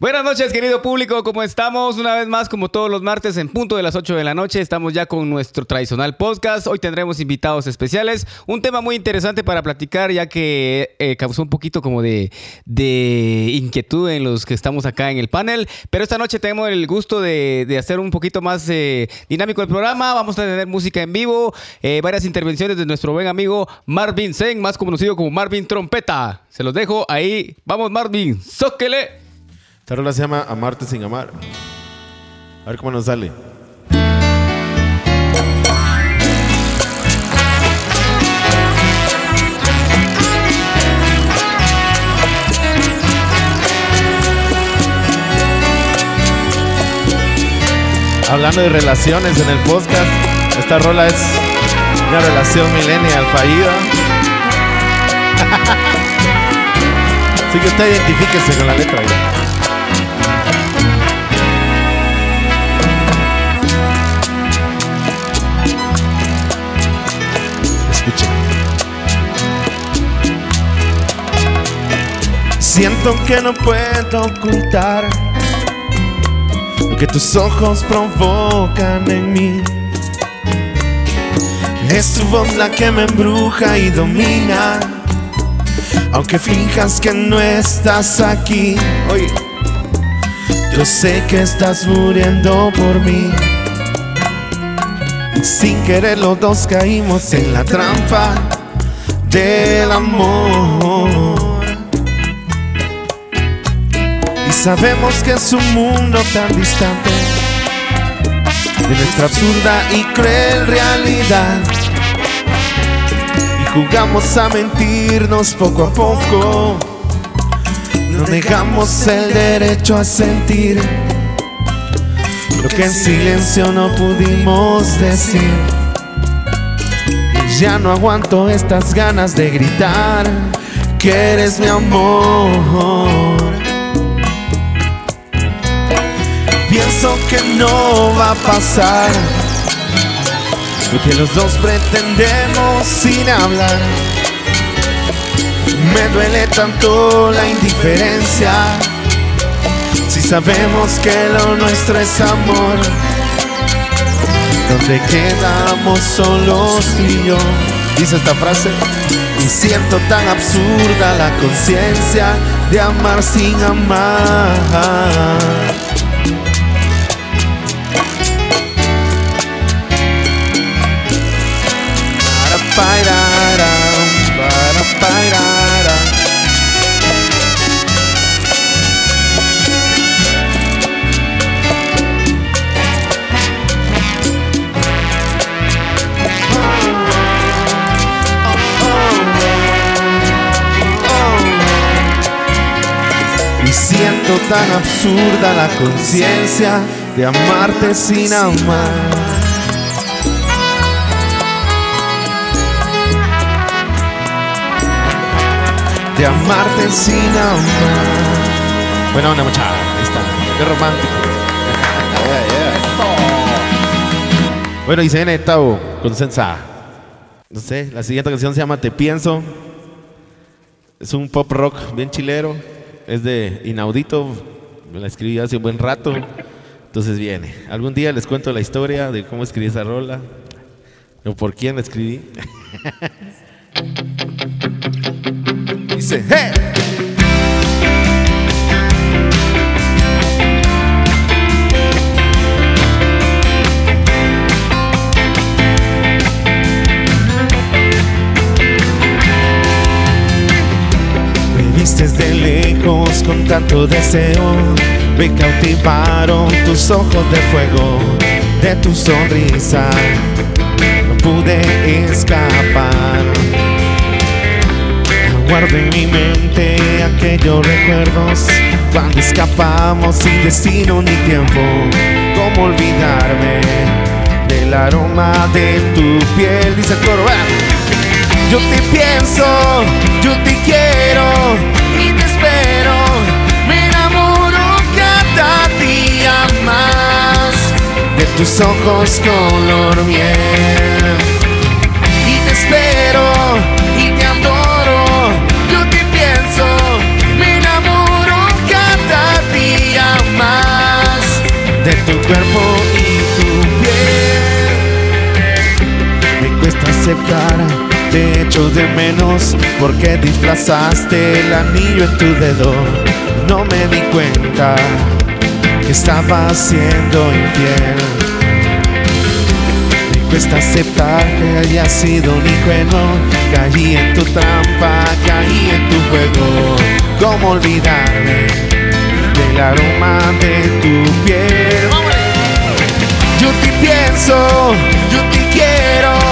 Buenas noches, querido público. ¿Cómo estamos? Una vez más, como todos los martes, en punto de las 8 de la noche, estamos ya con nuestro tradicional podcast. Hoy tendremos invitados especiales. Un tema muy interesante para platicar, ya que eh, causó un poquito como de, inquietud en los que estamos acá en el panel. Pero esta noche tenemos el gusto de, hacer un poquito más eh, dinámico el programa. Vamos a tener música en vivo, eh, varias intervenciones de nuestro buen amigo Marvin Sen, más conocido como Marvin Trompeta. Se los dejo ahí. Vamos, Marvin, zóquele. Esta rola se llama Amarte sin amar. A ver cómo nos sale. Hablando de relaciones en el podcast, esta rola es una relación millennial fallida. Así que usted identifíquese con la letra. ahí. Escuchen. Siento que no puedo ocultar lo que tus ojos provocan en mí. Es tu voz la que me embruja y domina. Aunque finjas que no estás aquí, oye, yo sé que estás muriendo por mí. Sin querer los dos caímos en la trampa del amor. Y sabemos que es un mundo tan distante de nuestra absurda y cruel realidad. Y jugamos a mentirnos poco a poco. No negamos el derecho a sentir lo que en silencio no pudimos decir. Y ya no aguanto estas ganas de gritar que eres mi amor. Pienso que no va a pasar lo que los dos pretendemos sin hablar. Me duele tanto la indiferencia si sabemos que lo nuestro es amor, donde quedamos solos tú y yo. Dice esta frase. Y siento tan absurda la conciencia de amar sin amar. Para, siento tan absurda la conciencia de amarte sin amar. De amarte sin amar. Buena onda, muchacha. Ahí está. Qué romántico. Bueno, y se viene Tavo con Sensa. No sé, la siguiente canción se llama Te Pienso. Es un pop rock bien chilero. Es de Inaudito. Me la escribí hace un buen rato. Entonces viene. Algún día les cuento la historia de cómo escribí esa rola. O por quién la escribí. Dice, ¡Hey! Vistes de lejos con tanto deseo. Me cautivaron tus ojos de fuego, de tu sonrisa. No pude escapar. Guardo en mi mente aquellos recuerdos cuando escapamos sin destino ni tiempo. ¿Cómo olvidarme del aroma de tu piel? Dice el coro, ¡ah! Yo te pienso, yo te quiero y te espero. Me enamoro cada día más de tus ojos color miel. Y te espero y te adoro. Yo te pienso, me enamoro cada día de tu cuerpo y tu piel. Me cuesta aceptar, te echo de menos porque disfrazaste el anillo en tu dedo. No me di cuenta que estaba siendo infiel. Me cuesta aceptar que haya sido un ingenuo. Caí en tu trampa, caí en tu juego. ¿Cómo olvidarme del aroma de tu piel? Yo te pienso, yo te quiero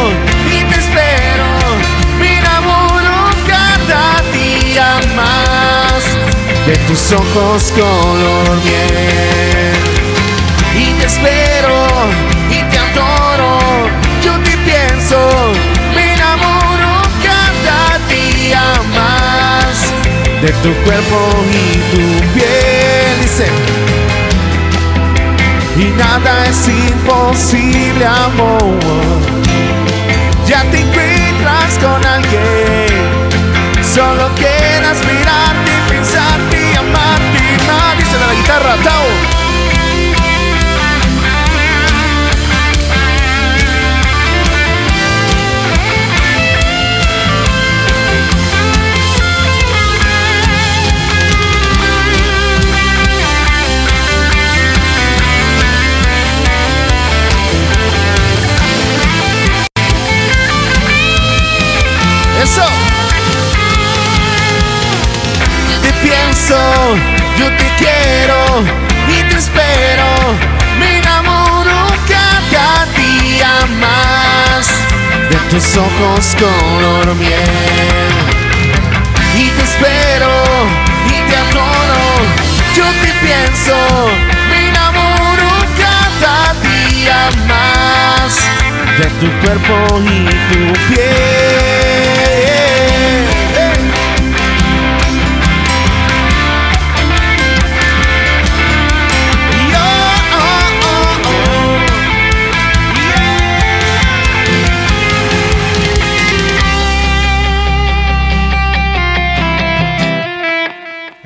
de tus ojos color miel. Y te espero y te adoro. Yo te pienso, me enamoro cada día más de tu cuerpo y tu piel. Dice. Y nada es imposible, amor. Ya te encuentras con alguien. Solo quieras guitarra, Tao. Eso. Te yo te quiero y te espero. Me enamoro cada día más de tus ojos color miel. Y te espero y te adoro. Yo te pienso, me enamoro cada día más de tu cuerpo y tu piel.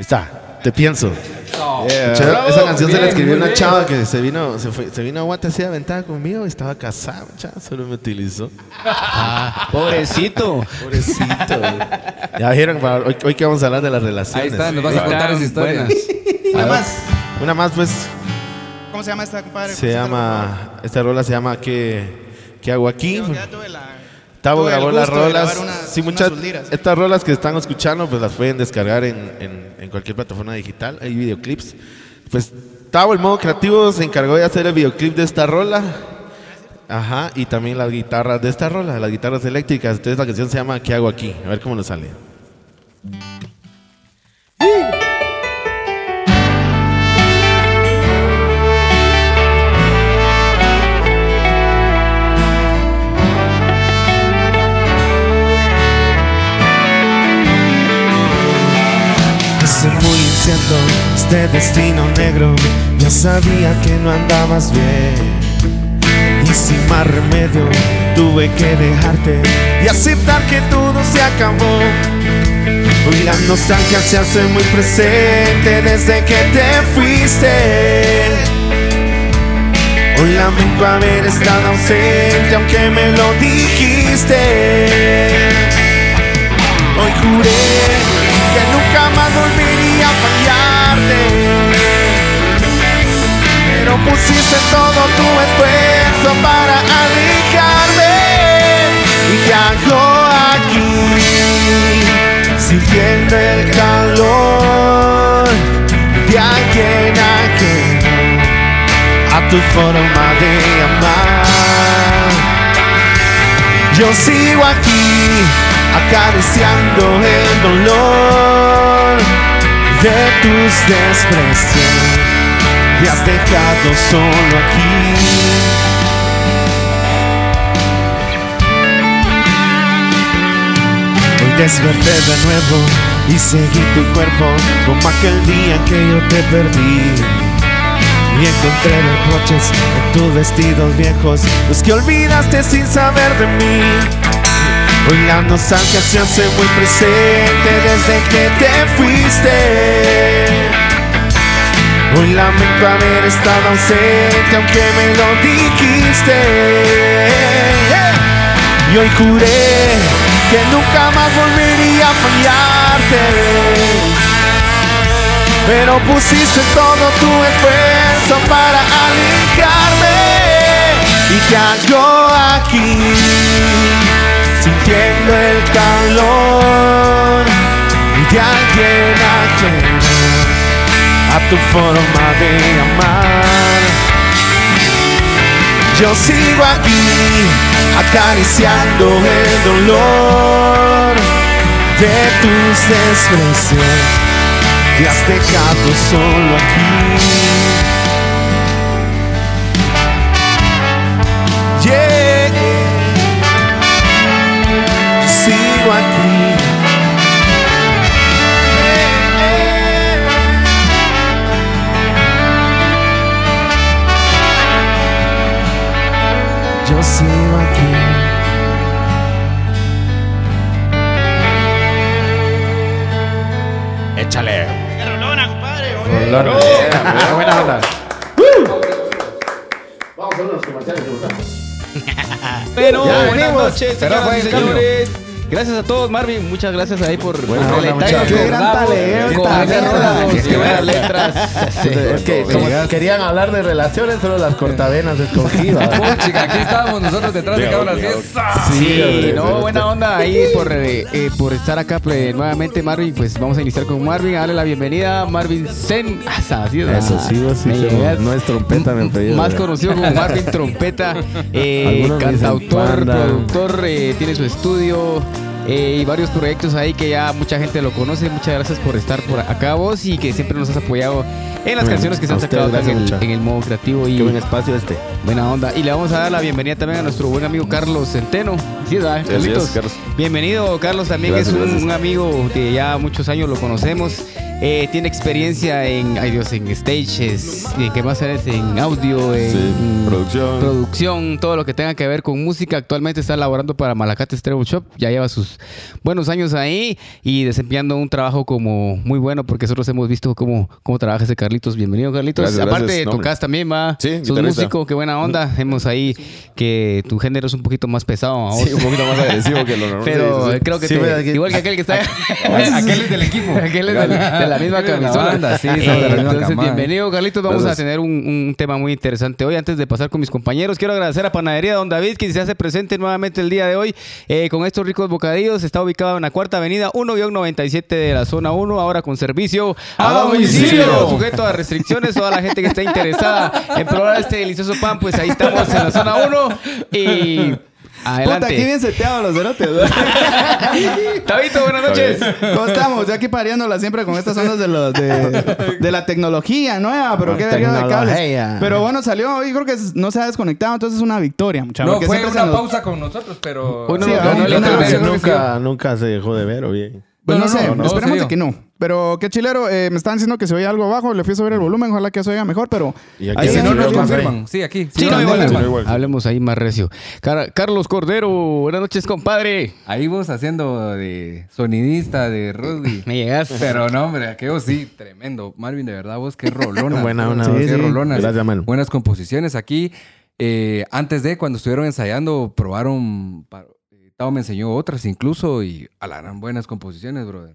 Está, te pienso. Bravo, esa canción se la bien, escribió una bien. chava que se vino, se fue, se vino a Guate así aventada conmigo y estaba casada, mucha, solo me utilizó. Pobrecito. Pobrecito. güey. ya dijeron, para hoy, hoy que vamos a hablar de las relaciones. Ahí está, nos vas a contar están, esa historia. buenas. Una más. Una más, pues, ¿Cómo se llama esta compadre? se llama, esta rola se llama ¿Qué, qué hago aquí? Yo ya tuve la- Tavo tuve grabó las rolas. sí, muchas. Estas rolas que están escuchando, pues las pueden descargar en, en- en cualquier plataforma digital. Hay videoclips. Pues Tavo, el modo creativo, se encargó de hacer el videoclip de esta rola. Ajá, y también las guitarras de esta rola, las guitarras eléctricas. Entonces la canción se llama ¿Qué hago aquí? A ver cómo nos sale. Ese este destino negro, ya sabía que no andabas bien. Y sin más remedio, tuve que dejarte y aceptar que todo se acabó. Hoy la nostalgia se hace muy presente desde que te fuiste. Hoy lamento haber estado ausente, aunque me lo dijiste. Hoy juré que nunca más volvería a Pero pusiste todo tu esfuerzo para alejarme. ¿Y hago aquí? Sintiendo el calor de alguien ajeno a tu forma de amar. Yo sigo aquí acariciando el dolor de tus desprecios. Me has dejado solo aquí. Desperté de nuevo y seguí tu cuerpo como aquel día que yo te perdí. Y encontré reproches en tus vestidos viejos, los que olvidaste sin saber de mí. Hoy la nostalgia se hace muy presente desde que te fuiste. Hoy lamento haber estado ausente aunque me lo dijiste. Y hoy juré que nunca más volvería a fallarte. Pero pusiste todo tu esfuerzo para alejarme. Y ya yo aquí, sintiendo el calor de alguien ajeno a tu forma de amar. Yo sigo aquí acariciando el dolor de tus desprecios que has dejado solo aquí. Sigo aquí. Échale. Rolona, compadre. Buena onda. Bueno, Ya buenas venimos. noches, Pero señoras y fue el cambio. señores. Gracias a todos, Marvin. Muchas gracias ahí por detalle. Qué gran talento, qué buenas letras. Sí. Es que como querían hablar de relaciones, solo las cortavenas escogidas. Chica, aquí estábamos nosotros detrás de cámaras. Sí, hombre, no, sí, buena sí. onda ahí por, eh, eh, por estar acá pues, nuevamente, Marvin. Pues vamos a iniciar con Marvin, a darle la bienvenida a Marvin Zen. Ah, así es, Eso sí, sí, no es trompeta, me pedido. Más conocido como Marvin Trompeta, eh, cantautor, productor, eh, tiene su estudio eh, y varios proyectos ahí que ya mucha gente lo conoce. Muchas gracias por estar por acá vos y que siempre nos has apoyado en las canciones que se han sacado acá en en el modo creativo y Qué buen espacio este. buena onda. Y le vamos a dar la bienvenida también a nuestro buen amigo Carlos Centeno. Sí, ¿verdad, Así Carlitos? es, Carlos. Bienvenido, Carlos. También Gracias, es un, gracias. un amigo que ya muchos años lo conocemos. Eh, tiene experiencia en, ay Dios, en stages, y que más es en audio, en Sí, producción. producción, todo lo que tenga que ver con música. Actualmente está laborando para Malacates Treble Shop. Ya lleva sus buenos años ahí y desempeñando un trabajo como muy bueno porque nosotros hemos visto cómo, cómo trabaja ese Carlitos. Bienvenido, Carlitos. Gracias, Aparte, gracias. Tocas también, va. Sí, Sos guitarrista. músico, qué buena onda. Hemos ahí que tu género es un poquito más pesado. Sí, un poquito más agresivo que lo normal. Pero Sí, creo que Sí, te- ¿verdad que- igual que aquel que está Aquel es del equipo. aquel es de, de la misma camisola. sí, Eh, Entonces, bienvenido, Carlitos. Vamos Gracias. a tener un, un tema muy interesante hoy. Antes de pasar con mis compañeros, quiero agradecer a Panadería Don David, que se hace presente nuevamente el día de hoy eh, con estos ricos bocadillos. Está ubicado en la cuarta avenida 1-97 de la zona 1, ahora con servicio a, domicilio. Sujeto a restricciones, toda la gente que está interesada en probar este delicioso pan, pues ahí estamos en la zona 1 y... Adelante. Puta, aquí bien seteados los cerotes. Tabito, buenas noches. ¿Cómo estamos? Yo aquí pareándola siempre con estas ondas de, los, de, de la tecnología nueva, pero qué verga de cables. Pero bueno, salió hoy, creo que no se ha desconectado, entonces es una victoria, muchachos. No, fue una pausa con nosotros, pero. Hoy no Sí, nos ah, no, no, no, nunca, nunca se dejó de ver, o bien. Pues no, No, no, sé, no, no, esperemos de que no. Pero qué chilero, eh, me estaban diciendo que se oía algo abajo, le fui a subir el volumen, ojalá que se oiga mejor, pero... Y aquí ahí si Sí, no, nos confirman. Sí, aquí. Sí, no, igual, igual. Hablemos ahí más recio. Car- Carlos Cordero, buenas noches, compadre. Ahí vos haciendo de sonidista de Rudy. Me llegas. Pero no, hombre, aquello sí, tremendo. Marvin, de verdad, vos qué rolona. Buena onda, qué sí, rolonas. Gracias, mano. Buenas composiciones. Aquí, eh, antes de, cuando estuvieron ensayando, probaron. eh, Tao me enseñó otras incluso y a la gran buenas composiciones, brother.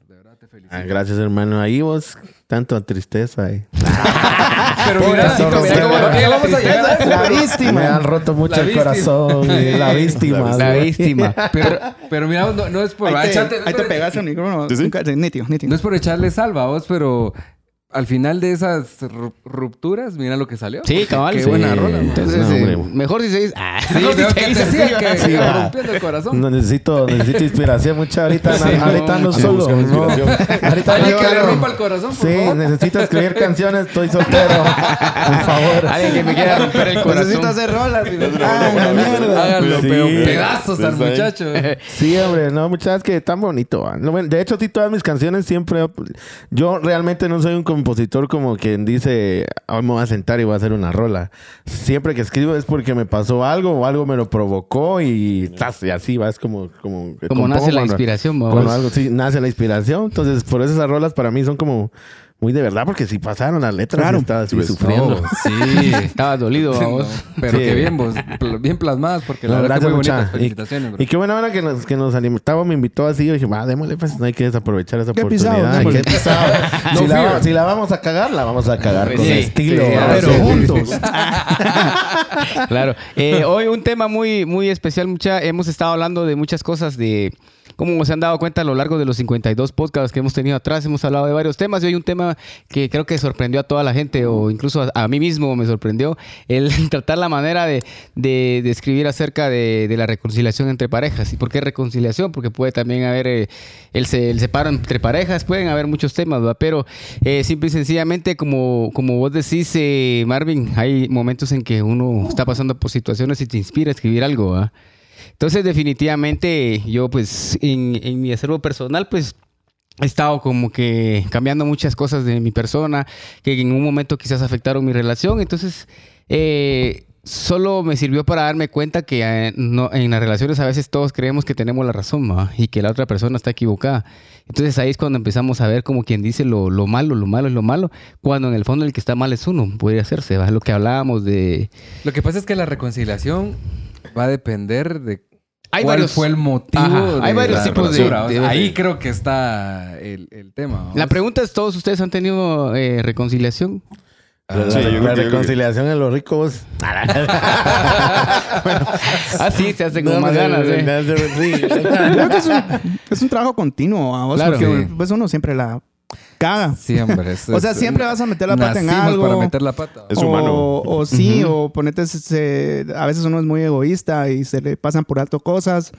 Felicito. Ah, gracias, hermano. Ahí vos, tanto tristeza. Eh. Pero mira, vamos a llegar La pero- Me víctima. han roto mucho el víctima. corazón. eh, La víctima. La víctima. Pero, pero mira, no, no es por Ahí te, ahí te pegaste el micrófono. Sí, sí. Nunca- sí, nítido, nítido. No es por echarle salva a vos, pero al final de esas ru- rupturas, mira lo que salió. Sí, cabal. Qué sí. buena rola. Entonces, No, eh, mejor si se dice. Ah, Sí, mejor si se que dice que sí, va. rompiendo el corazón. No, necesito, necesito inspiración mucha ahorita. Sí, ahorita no, solo. no. Ahorita Alguien que le rompa el corazón, por Sí, favor. necesito escribir canciones. Estoy soltero. Por favor. Alguien que me quiera romper el Necesito corazón. hacer rolas. Ah, mierda. Háganlo, pedazos al sí. muchacho. Sí, hombre, no, muchachas, que tan bonito. No, bueno, De hecho, sí, todas mis canciones siempre. Yo realmente no soy un compositor como quien dice, hoy me voy a sentar y voy a hacer una rola. Siempre que escribo es porque me pasó algo o algo me lo provocó y, así va. Es como. Como, Como nace la inspiración, vamos. Algo sí nace la inspiración. Entonces, por eso esas rolas para mí son como muy de verdad, porque si pasaron las letras, Claro. estaba así Pues, sufriendo. No, sí. Estaba dolido, No, pero Sí. qué bien, vos. pl- Bien plasmadas, porque la No, verdad que muy bonitas. Felicitaciones, bro. Y qué buena hora que nos, que nos alimentaba, me invitó así. Yo dije, va, démosle, pues no hay que desaprovechar esa Qué oportunidad. pisado, que pisado. si, la, si vamos a cagar, la vamos a cagar Pues con sí, estilo. sí, ¿verdad? Pero Sí. juntos. Claro. Eh, hoy un tema muy, muy especial. Mucha, hemos estado hablando de muchas cosas de... Como se han dado cuenta a lo largo de los 52 podcasts que hemos tenido atrás, hemos hablado de varios temas y hoy un tema que creo que sorprendió a toda la gente o incluso a, mí mismo me sorprendió, el tratar la manera de, de, escribir acerca de, la reconciliación entre parejas. ¿Y por qué reconciliación? Porque puede también haber eh, el, el separo entre parejas, pueden haber muchos temas, pero eh, simple y sencillamente, como, como vos decís, eh, Marvin, hay momentos en que uno está pasando por situaciones y te inspira a escribir algo. ¿va? Entonces, definitivamente, yo pues en, en mi acervo personal, pues he estado como que cambiando muchas cosas de mi persona que en un momento quizás afectaron mi relación. Entonces, eh, solo me sirvió para darme cuenta que eh, no- en las relaciones a veces todos creemos que tenemos la razón y que la otra persona está equivocada. Entonces ahí es cuando empezamos a ver como quien dice lo, lo malo, lo malo es lo malo, cuando en el fondo el que está mal es uno, podría hacerse, ¿va? lo que hablábamos de... Lo que pasa es que la reconciliación va a depender de Hay cuál varios- fue el motivo. Ajá, hay varios tipos de- ruptura, o sea, de- Ahí creo que está el, el tema. ¿vamos? La pregunta es, ¿todos ustedes han tenido eh, reconciliación? La, Sí, yo creo la que- reconciliación en los ricos. Ah, sí, se hace con No, más ganas. ¿eh? Creo que es un, es un trabajo continuo, vos, Claro. porque Sí. pues uno siempre la caga. Sí, hombre. es- O sea, es- siempre vas a meter la pata en algo. para meter la pata. Es o, humano. O sí, o ponete, se- a veces uno es muy egoísta y se le pasan por alto cosas.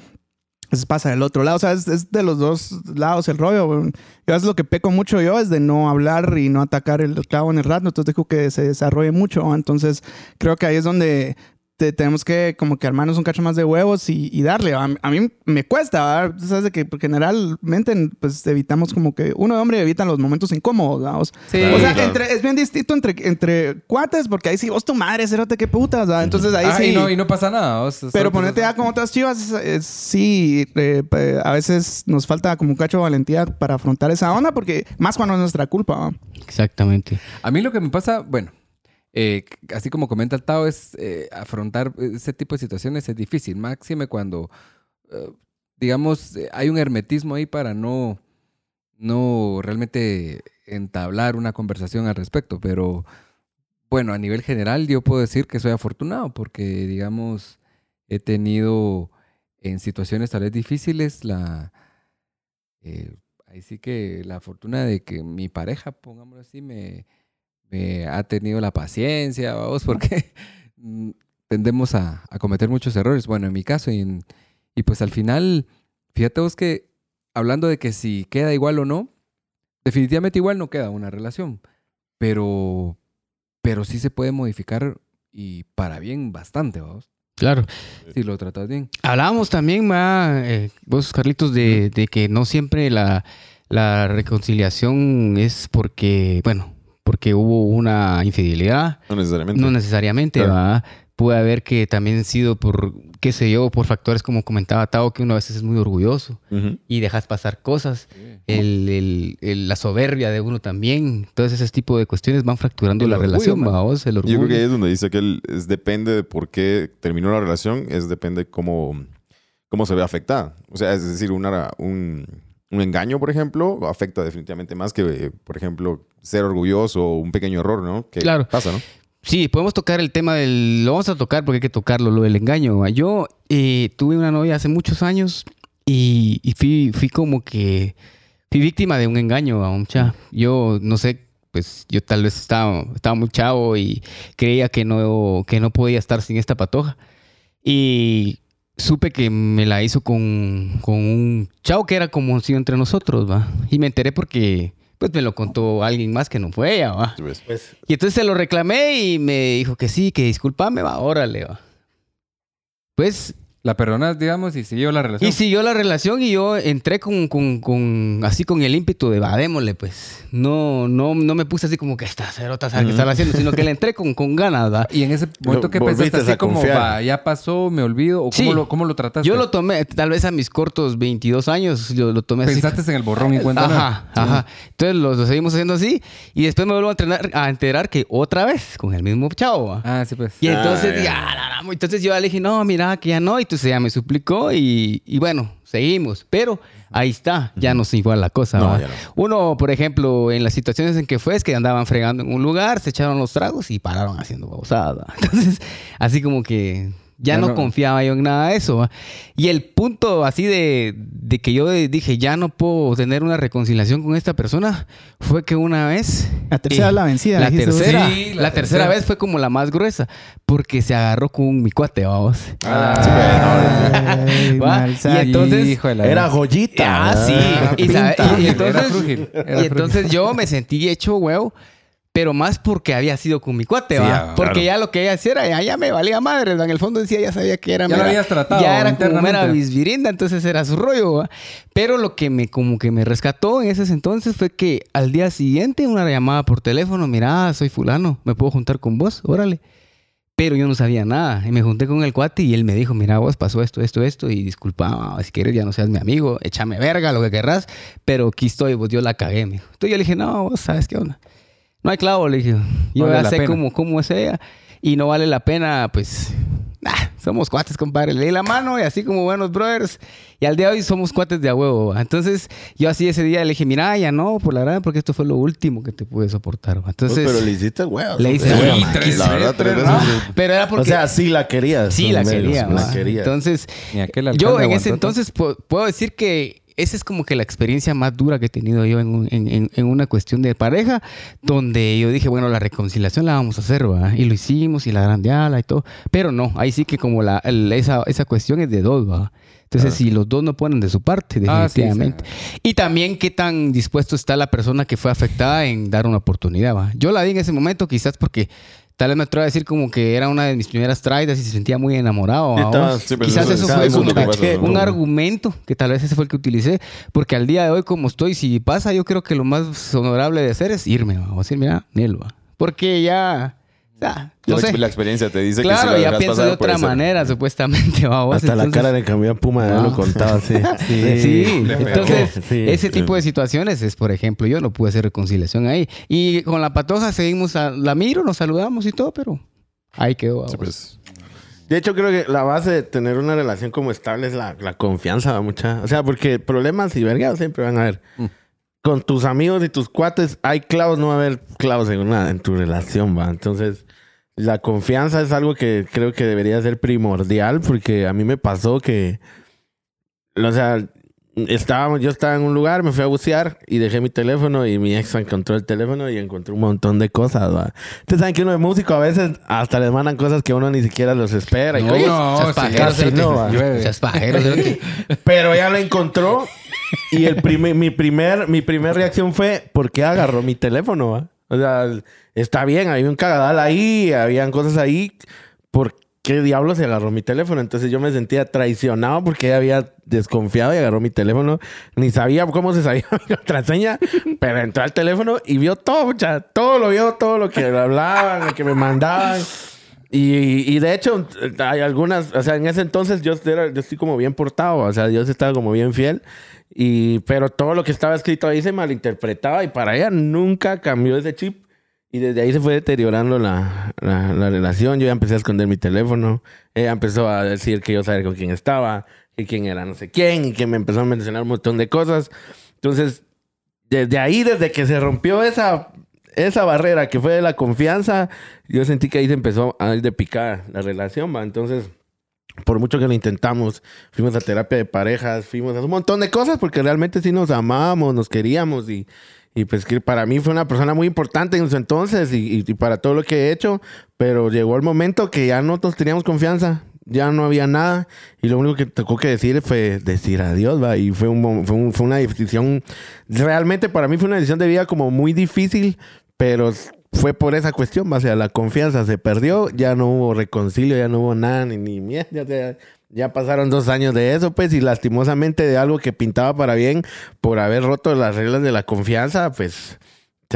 Entonces pasa del otro lado. O sea, es, es de los dos lados el rollo. Yo es lo que peco mucho yo, es de no hablar y no atacar el clavo en el rato. Entonces dejo que se desarrolle mucho. Entonces creo que ahí es donde te- tenemos que como que armarnos un cacho más de huevos y, y darle. A, a mí me cuesta. Tú sabes de que porque generalmente pues evitamos como que uno de hombre evita los momentos incómodos. ¿va? O sea, Sí. o sea, Claro. entre, es bien distinto entre, entre cuates, porque ahí sí, vos tu madre, cerote, qué putas, ¿va? Entonces ahí Ah, sí. y, no, y no pasa nada. o sea, pero ponete ya con otras chivas, es- es- sí, eh, a veces nos falta como un cacho de valentía para afrontar esa onda, porque más cuando es nuestra culpa, ¿va? Exactamente. A mí lo que me pasa, bueno, eh, así como comenta el Tao, es eh, afrontar ese tipo de situaciones es difícil. Máxime cuando, eh, digamos, hay un hermetismo ahí para no, no realmente entablar una conversación al respecto. Pero bueno, a nivel general yo puedo decir que soy afortunado porque, digamos, he tenido en situaciones tal vez difíciles la... ahí sí que la fortuna de que mi pareja, pongámoslo así, me, me ha tenido la paciencia, vamos, porque mm, tendemos a, a cometer muchos errores. Bueno, en mi caso, y, en- y pues al final, fíjate vos que hablando de que si queda igual o no, definitivamente igual no queda una relación, pero, pero sí se puede modificar y para bien bastante, vamos, Claro. si lo tratas bien. Hablábamos también, ma, eh, vos, Carlitos, de, de que no siempre la, la reconciliación es porque, bueno, porque hubo una infidelidad. No necesariamente. No necesariamente, Claro. ¿va? Puede haber que también sido por, qué sé yo, por factores como comentaba Tao, que uno a veces es muy orgulloso y dejas pasar cosas. El, el- el- la soberbia de uno también. Entonces, ese tipo de cuestiones van fracturando El la orgullo, relación, man. ¿va? vos? El Yo orgullo. creo que ahí es donde dice que él es, depende de por qué terminó la relación, es depende cómo, cómo se ve afectada. O sea, es decir, una, un, un engaño, por ejemplo, afecta definitivamente más que, por ejemplo, ser orgulloso o un pequeño error, ¿no? Que Claro. pasa, ¿no? Sí, podemos tocar el tema del... Lo vamos a tocar porque hay que tocarlo, lo del engaño. Yo eh, tuve una novia hace muchos años y, y fui, fui como que... Fui víctima de un engaño a un chavo. Yo, no sé, pues yo tal vez estaba, estaba muy chavo y creía que no, que no podía estar sin esta patoja. Y supe que me la hizo con, con un chavo que era como si entre nosotros, ¿va? Y me enteré porque... Pues me lo contó alguien más que no fue ella, ¿va? Ves. Pues, Y entonces se lo reclamé y me dijo que sí, que discúlpame, va, órale, va. Pues La perdonas, digamos, y siguió la relación. Y siguió la relación y yo entré con, con, con así con el ímpetu de va, démosle, pues. No, no, no me puse así como que esta cerota sabe qué están haciendo, sino que le entré con, con ganas, ¿va? Y en ese momento que pensaste así como, va, ya pasó, me olvido, o cómo, Sí. lo, cómo lo trataste. Yo lo tomé, tal vez a mis cortos 22 años, yo lo tomé así. Pensaste en el borrón y cuenta nueva. Ajá, ajá. Entonces lo, lo seguimos haciendo así y después me vuelvo a, entrenar- a enterar que otra vez con el mismo chavo. ¿va? Ah, sí, pues. Y entonces, Ah, dije, ya. "Ah, la, la", entonces yo le dije, no, mira, que ya no. Y entonces ella me suplicó y, y bueno, seguimos. Pero ahí está, ya no es igual la cosa. No, ¿va? ya no. Uno, por ejemplo, en las situaciones en que fue, es que andaban fregando en un lugar, se echaron los tragos y pararon haciendo babosadas. ¿va? Entonces, así como que ya Ya no, no- confiaba yo en nada de eso. ¿va? Y el punto así de, de que yo dije, ya no puedo tener una reconciliación con esta persona, fue que una vez... La tercera eh, es la vencida. La tercera, Sí, la, la tercera tercera. vez fue como la más gruesa, porque se agarró con mi cuate, vamos. Ah, Ay, ¿Va? mal Y entonces- Hijo de la Era joyita. Ah, sí. Ah, Y, Era entonces, era y entonces yo me sentí hecho huevo, pero más porque había sido con mi cuate, Sí, ¿va? ya, porque claro. ya lo que ella hacía era, ya, ya me valía madre, ¿va? en el fondo decía, ya sabía que era Ya lo habías tratado Ya era como mera bisbirinda, entonces era su rollo, ¿va? Pero lo que me como que me rescató en ese entonces fue que al día siguiente una llamada por teléfono, mira, soy fulano, ¿me puedo juntar con vos? Órale. Pero yo no sabía nada. Y me junté con el cuate y él me dijo, mira vos, pasó esto, esto, esto. Y disculpa, si quieres ya no seas mi amigo, échame verga, lo que querrás. Pero aquí estoy, vos, yo la cagué, me dijo. Entonces yo le dije, no, vos sabes qué onda. No hay clavo, le dije. Yo Vale ya la sé cómo, cómo es ella. Y no vale la pena, pues... nah, somos cuates, compadre. Le di la mano y así como buenos brothers. Y al día de hoy somos cuates de a huevo. ¿va? Entonces yo así ese día le dije, mira, ya no, por la verdad, porque esto fue lo último que te pude soportar. ¿va? Entonces... pero le hiciste huevos. Le hice Sí, huevos. tres La verdad, tres No, veces. pero era porque... O sea, sí la querías. Sí, la Medios, quería. La va. querías. Entonces, yo en ese entonces pu- puedo decir que esa es como que la experiencia más dura que he tenido yo en, un- en- en- una cuestión de pareja, donde yo dije, bueno, la reconciliación la vamos a hacer, ¿va? Y lo hicimos, y la grandeala y todo. Pero no, ahí sí que como la, el- esa, esa cuestión es de dos, ¿va? Entonces, si los dos no ponen de su parte, Ah, sí, definitivamente. Y también qué tan dispuesto está la persona que fue afectada en dar una oportunidad, ¿va? Yo la di en ese momento quizás porque tal vez me atrevo a decir como que era una de mis primeras traidas y se sentía muy enamorado. Quizás eso- fue que ¿no? un argumento que tal vez ese fue el que utilicé. Porque al día de hoy como estoy, si pasa, yo creo que lo más honorable de hacer es irme. O decir, mira, Nel, ¿va? Porque ya... Ya no la, sé. la experiencia te dice que si Claro, la ya pienso de otra manera, supuestamente, ¿va? vos? Hasta la cara de cambiar Puma Ah. lo contaba así. Sí, Le pegó. entonces Sí. ese tipo de situaciones es, por ejemplo, yo no pude hacer reconciliación ahí. Y con la patoja seguimos, a, la miro, nos saludamos y todo, pero ahí quedó. Sí, pues. De hecho, creo que la base de tener una relación como estable es la, la confianza, ¿va? mucha. O sea, porque problemas y vergas siempre van a haber. Mm. Con tus amigos y tus cuates hay clavos, no va a haber clavos en una, en tu relación, va. Entonces, la confianza es algo que creo que debería ser primordial, porque a mí me pasó que, o sea, estábamos, yo estaba en un lugar, me fui a bucear y dejé mi teléfono y mi ex encontró el teléfono y encontró un montón de cosas, va. Ustedes saben que uno de músico a veces hasta les mandan cosas que uno ni siquiera los espera. y No, no, pajero, casi no, pajero, cerote. Pero ella lo encontró y el primer, mi primer, mi primer reacción fue, ¿por qué agarró mi teléfono? va? O sea, está bien, había un cagadal ahí, habían cosas ahí. ¿Por qué diablos se agarró mi teléfono? Entonces yo me sentía traicionado porque ella había desconfiado y agarró mi teléfono. Ni sabía cómo se sabía mi contraseña, pero entró al teléfono y vio todo, mucha, todo lo vio, todo lo que hablaban, lo que me mandaban. Y, y de hecho, hay algunas, o sea, en ese entonces yo, era, yo estoy como bien portado, o sea, Dios estaba como bien fiel. Y, pero todo lo que estaba escrito ahí se malinterpretaba y para ella nunca cambió ese chip. Y desde ahí se fue deteriorando la, la, la relación. Yo ya empecé a esconder mi teléfono. Ella empezó a decir que yo sabía con quién estaba, que quién era no sé quién, y que me empezó a mencionar un montón de cosas. Entonces, desde ahí, desde que se rompió esa, esa barrera que fue de la confianza, yo sentí que ahí se empezó a ir de picada la relación, ¿va? Entonces, por mucho que lo intentamos, fuimos a terapia de parejas, fuimos a un montón de cosas porque realmente sí nos amábamos, nos queríamos y, y pues que para mí fue una persona muy importante en su entonces y, y- y para todo lo que he hecho, pero llegó el momento que ya no nos teníamos confianza, ya no había nada y lo único que tocó que decir fue decir adiós, ¿va? Y fue, un, fue, fue una decisión, realmente para mí fue una decisión de vida como muy difícil, pero fue por esa cuestión, o sea, la confianza se perdió, ya no hubo reconcilio, ya no hubo nada, ni, ni mierda, ya pasaron dos años de eso, pues, y lastimosamente de algo que pintaba para bien por haber roto las reglas de la confianza, pues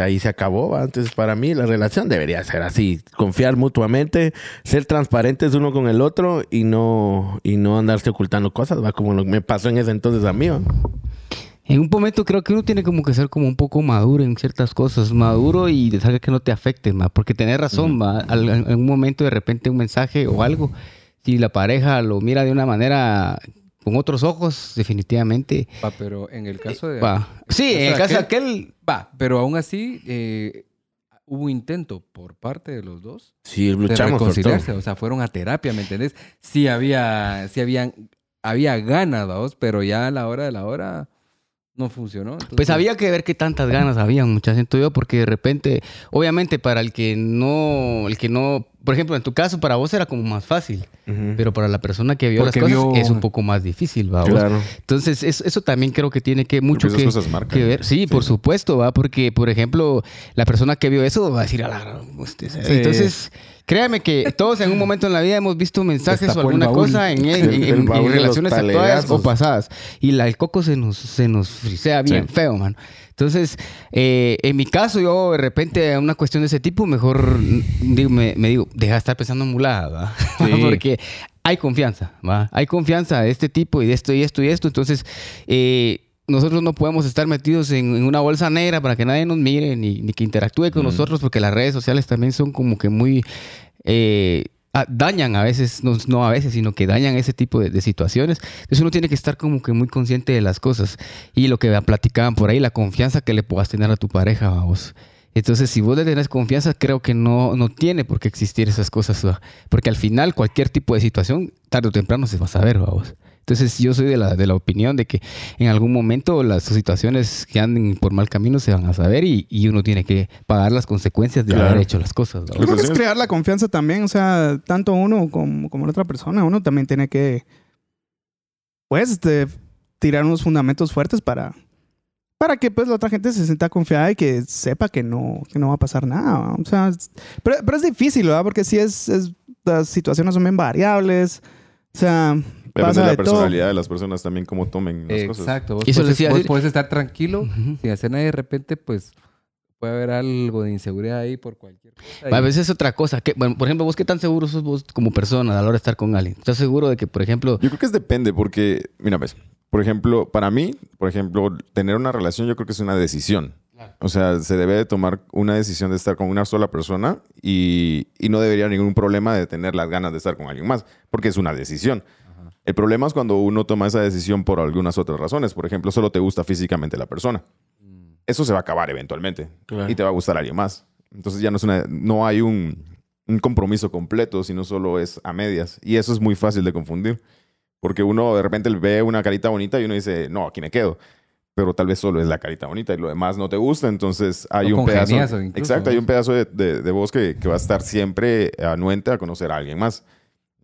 ahí se acabó. ¿va? Entonces, para mí, la relación debería ser así: confiar mutuamente, ser transparentes uno con el otro y no, y no andarse ocultando cosas, va como lo que me pasó en ese entonces a mí. ¿va? En un momento creo que uno tiene como que ser como un poco maduro en ciertas cosas, maduro y de saber que no te afecten, ma, porque tenés razón, ma, al- en un momento de repente un mensaje o algo, si la pareja lo mira de una manera con otros ojos, definitivamente Va, pero en el caso de... va. Sí, en el caso de aquel- Va, pero aún así eh, hubo intento por parte de los dos Sí, de luchamos por todo. reconciliarse. O sea, fueron a terapia, ¿me entendés? Sí había, sí habían, había ganas, vamos, pero ya a la hora de la hora no funcionó. pues había que ver qué tantas ganas habían, muchas siento yo, porque de repente, obviamente para el que no, el que no, por ejemplo, en tu caso para vos era como más fácil, pero para la persona que vio Porque las cosas vio- es un poco más difícil, ¿va? Claro. Entonces, es- eso también creo que tiene que mucho que, cosas marcan. que ver. Sí, por supuesto, va, porque, por ejemplo, la persona que vio eso va a decir, a la gran, usted sabe". Sí. entonces, créame que todos en un momento en la vida hemos visto mensajes o Destapó alguna baúl. cosa en, El- relaciones actuales o pasadas. Y la, el coco se nos, se nos frisea bien Sí. feo, man. Entonces, eh, en mi caso, yo de repente, una cuestión de ese tipo, mejor digo, me, me digo, deja de estar pensando en mulada, ¿va? Sí. porque hay confianza, ¿va? Hay confianza de este tipo y de esto y esto y esto. Entonces, eh, nosotros no podemos estar metidos en, en una bolsa negra para que nadie nos mire ni, ni que interactúe con nosotros, porque las redes sociales también son como que muy... eh, dañan a veces, no, no a veces, sino que dañan ese tipo de, de situaciones. Entonces uno tiene que estar como que muy consciente de las cosas. Y lo que platicaban por ahí, la confianza que le puedas tener a tu pareja, vamos. Entonces, si vos le tenés confianza, creo que no, no tiene por qué existir esas cosas. Porque al final, cualquier tipo de situación, tarde o temprano se va a saber, vamos. Entonces, yo soy de la, de la opinión de que en algún momento las situaciones que anden por mal camino se van a saber y, y uno tiene que pagar las consecuencias de Claro. haber hecho las cosas. ¿va? Yo creo que es crear la confianza también, o sea, tanto uno como, como la otra persona, uno también tiene que, pues, este, tirar unos fundamentos fuertes para, para que pues la otra gente se sienta confiada y que sepa que no, que no va a pasar nada. O sea, es- pero, pero es difícil, ¿verdad? Porque sí es, es- las situaciones son bien variables, o sea, Depende pasa de la de todo. personalidad de las personas también, cómo tomen las cosas. Exacto. Eso puedes, les iba a vos decir. puedes estar tranquilo Ujú. sin hacer nada y de repente, pues, puede haber algo de inseguridad ahí por cualquier cosa. A veces es otra cosa. Que, bueno, por ejemplo, vos qué tan seguro sos vos como persona a la hora de estar con alguien. ¿Estás seguro de que, por ejemplo, Yo creo que es depende, porque, mira, ves, por ejemplo, para mí, por ejemplo, tener una relación yo creo que es una decisión. O sea, se debe de tomar una decisión de estar con una sola persona y, y no debería haber ningún problema de tener las ganas de estar con alguien más, porque es una decisión. El problema es cuando uno toma esa decisión por algunas otras razones. Por ejemplo, solo te gusta físicamente la persona. Eso se va a acabar eventualmente Claro. y te va a gustar alguien más. Entonces ya no, es una, no hay un, un compromiso completo, sino solo es a medias. Y eso es muy fácil de confundir. Porque uno de repente ve una carita bonita y uno dice, no, aquí me quedo. Pero tal vez solo es la carita bonita y lo demás no te gusta. Entonces hay un pedazo. incluso, Exacto, hay ¿no? un pedazo de, de, de vos que, que va a estar siempre anuente a conocer a alguien más.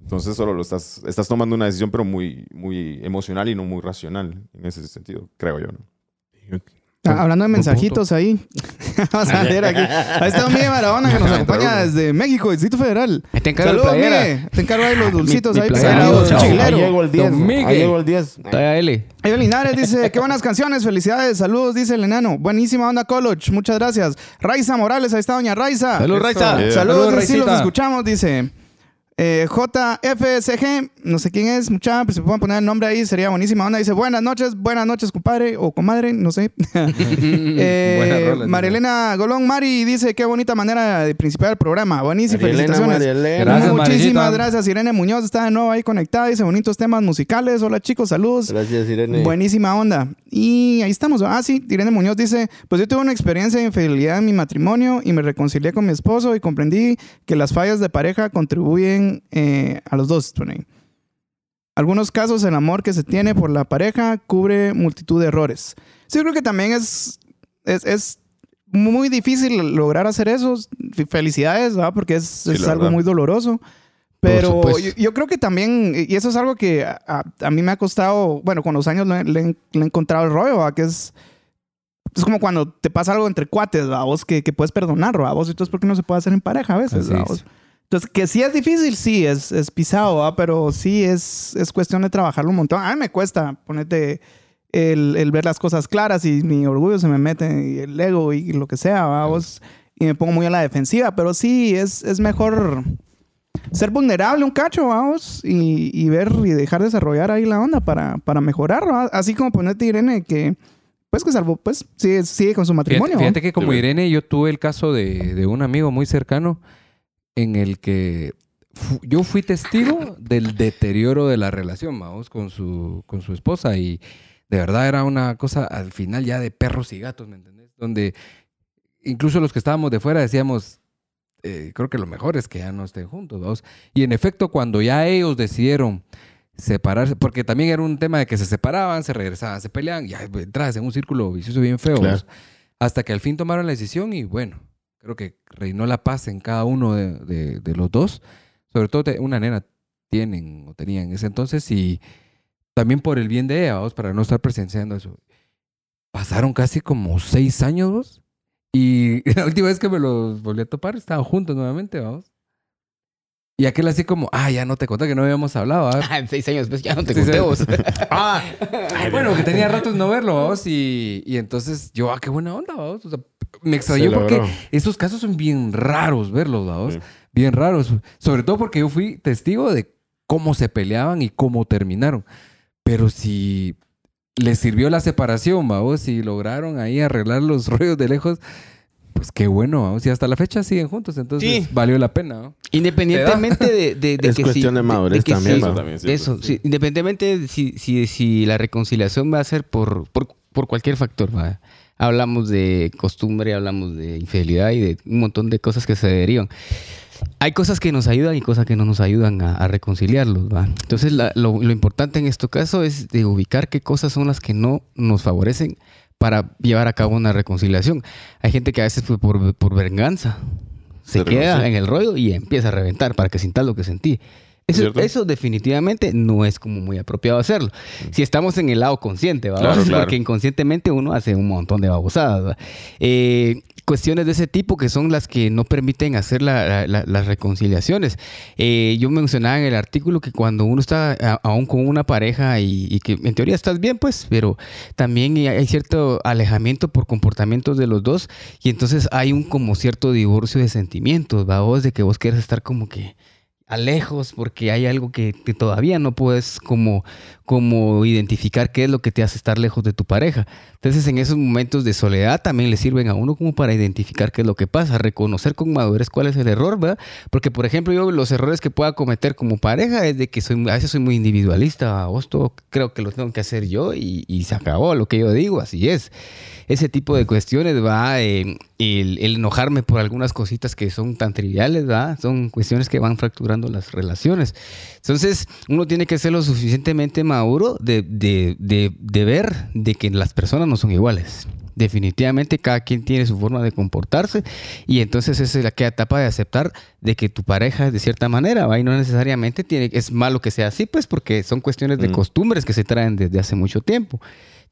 Entonces solo lo estás, estás tomando una decisión, pero muy, muy emocional y no muy racional en ese sentido, creo yo. ¿no? Ah, Hablando de mensajitos ahí. Vamos a ver aquí. Ahí está Miguel Maradona que nos acompaña desde México, Distrito Federal. te encargo la Saludos? Miguel. Te encargo ahí los dulcitos mi ahí. chilero. llegó el 10. Don Miguel. Ahí llegó el 10. Talla L? Linares dice, qué buenas canciones, felicidades, saludos, dice el enano. Buenísima onda, Coloch, muchas gracias. Raiza Morales, ahí está doña Raiza. Saludos, Eso. Raiza. Saludos, Saludos, sí los escuchamos, dice. Eh, JFSG, no sé quién es, mucha, pues si pueden poner el nombre ahí, sería buenísima onda. Dice, buenas noches, buenas noches, compadre o comadre, no sé. Eh, Marilena Golón Mari dice, qué bonita manera de principiar el programa. Buenísimo, felicitaciones. María Elena. Gracias, Muchísimas Marilita. gracias. Irene Muñoz está de nuevo ahí conectada. Dice bonitos temas musicales. Hola chicos, saludos. Gracias, Irene. Buenísima onda. Y ahí estamos. Ah, sí, Irene Muñoz dice, pues yo tuve una experiencia de infidelidad en mi matrimonio y me reconcilié con mi esposo y comprendí que las fallas de pareja contribuyen eh, a los dos. Tony. Algunos casos el amor que se tiene por la pareja cubre multitud de errores. Sí, creo que también es, es, es muy difícil lograr hacer eso. Felicidades, ¿verdad? Porque es, es la algo verdad. muy doloroso. Pero yo, yo creo que también, y eso es algo que a, a- a mí me ha costado, bueno, con los años le, le he- le he encontrado el rollo, ¿va? que es Es como cuando te pasa algo entre cuates, ¿va? vos que, que puedes perdonar, ¿va? vos. Entonces, ¿por qué no se puede hacer en pareja a veces? ¿va? es. vos? Entonces, que sí es difícil, sí, es, es pisado, ¿va? pero sí es, es cuestión de trabajarlo un montón. A mí me cuesta ponerte el, el ver las cosas claras y mi orgullo se me mete y el ego y lo que sea, ¿va? vos. Y me pongo muy a la defensiva, pero sí, es, es mejor ser vulnerable un cacho, vamos, y, y ver y dejar desarrollar ahí la onda para, para mejorar, ¿va? Así como ponerte Irene que, pues que salvo, pues sigue, sigue con su Fíjate, matrimonio. fíjate que como Irene, yo tuve el caso de, de un amigo muy cercano en el que fu- yo fui testigo del deterioro de la relación, vamos, con su, con su esposa y de verdad era una cosa al final ya de perros y gatos, ¿me entendés? Donde incluso los que estábamos de fuera decíamos, eh, creo que lo mejor es que ya no estén juntos, vamos. Y en efecto, cuando ya ellos decidieron separarse, porque también era un tema de que se separaban, se regresaban, se peleaban, ya entras en un círculo vicioso bien feo. Claro. Hasta que al fin tomaron la decisión y bueno, creo que reinó la paz en cada uno de, de- los dos. Sobre todo una nena tienen o tenían en ese entonces y también por el bien de ella, vamos, para no estar presenciando eso. Pasaron casi como seis años, vos. Y la última vez que me los volví a topar, estaban juntos nuevamente, vamos. Y aquel así como, ah, ya no te conté que no habíamos hablado. ¿va? Ah, en seis años, pues ya no te Sí, conté vos. Ah, bueno, que tenía ratos no verlo, vamos. Y, y entonces yo, ah, qué buena onda, vamos. O sea, me se extrañó porque esos casos son bien raros verlos, vamos. Sí. Bien raros. Sobre todo porque yo fui testigo de cómo se peleaban y cómo terminaron. Pero si les sirvió la separación, vamos, si lograron ahí arreglar los rollos de lejos, pues qué bueno, vamos. Y hasta la fecha siguen juntos, entonces Sí. valió la pena, ¿no? Independientemente de, de, de Es que cuestión si- de madurez que también, si- eso también, sí, eso, pues, sí. Independientemente de si, si, si la reconciliación va a ser por, por, por cualquier factor. ¿va? Hablamos de costumbre, hablamos de infidelidad y de un montón de cosas que se derivan. Hay cosas que nos ayudan y cosas que no nos ayudan a, a reconciliarlos. ¿va? Entonces, la- lo, lo importante en este caso es de ubicar qué cosas son las que no nos favorecen para llevar a cabo una reconciliación. Hay gente que a veces fue por, por venganza se Se queda en el rollo y empieza a reventar para que sintas lo que sentí. Eso, definitivamente no es como muy apropiado hacerlo. Si estamos en el lado consciente, ¿va? Claro, claro. Porque inconscientemente uno hace un montón de babosadas. Eh, cuestiones de ese tipo que son las que no permiten hacer la- la- la- las reconciliaciones. Eh, yo mencionaba en el artículo que cuando uno está a- aún con una pareja y, y que en teoría estás bien, pues, pero también hay- hay cierto alejamiento por comportamientos de los dos y entonces hay un como cierto divorcio de sentimientos, ¿va? Vos de que vos quieres estar como que a lejos porque hay algo que, todavía no puedes como, como identificar qué es lo que te hace estar lejos de tu pareja. Entonces en esos momentos de soledad también le sirven a uno como para identificar qué es lo que pasa, reconocer con madurez cuál es el error, ¿verdad? Porque por ejemplo yo los errores que pueda cometer como pareja es de que soy, a veces soy muy individualista, vos todo creo que lo tengo que hacer yo y, se acabó lo que yo digo, así es ese tipo de cuestiones, va, eh, el, el enojarme por algunas cositas que son tan triviales, va, son cuestiones que van fracturando las relaciones. Entonces, uno tiene que ser lo suficientemente maduro de, de, de, de ver de que las personas no son iguales. Definitivamente cada quien tiene su forma de comportarse y entonces esa es la que etapa de aceptar de que tu pareja es de cierta manera, ¿va? y no necesariamente tiene, es malo que sea así, pues porque son cuestiones de Mm. costumbres que se traen desde hace mucho tiempo.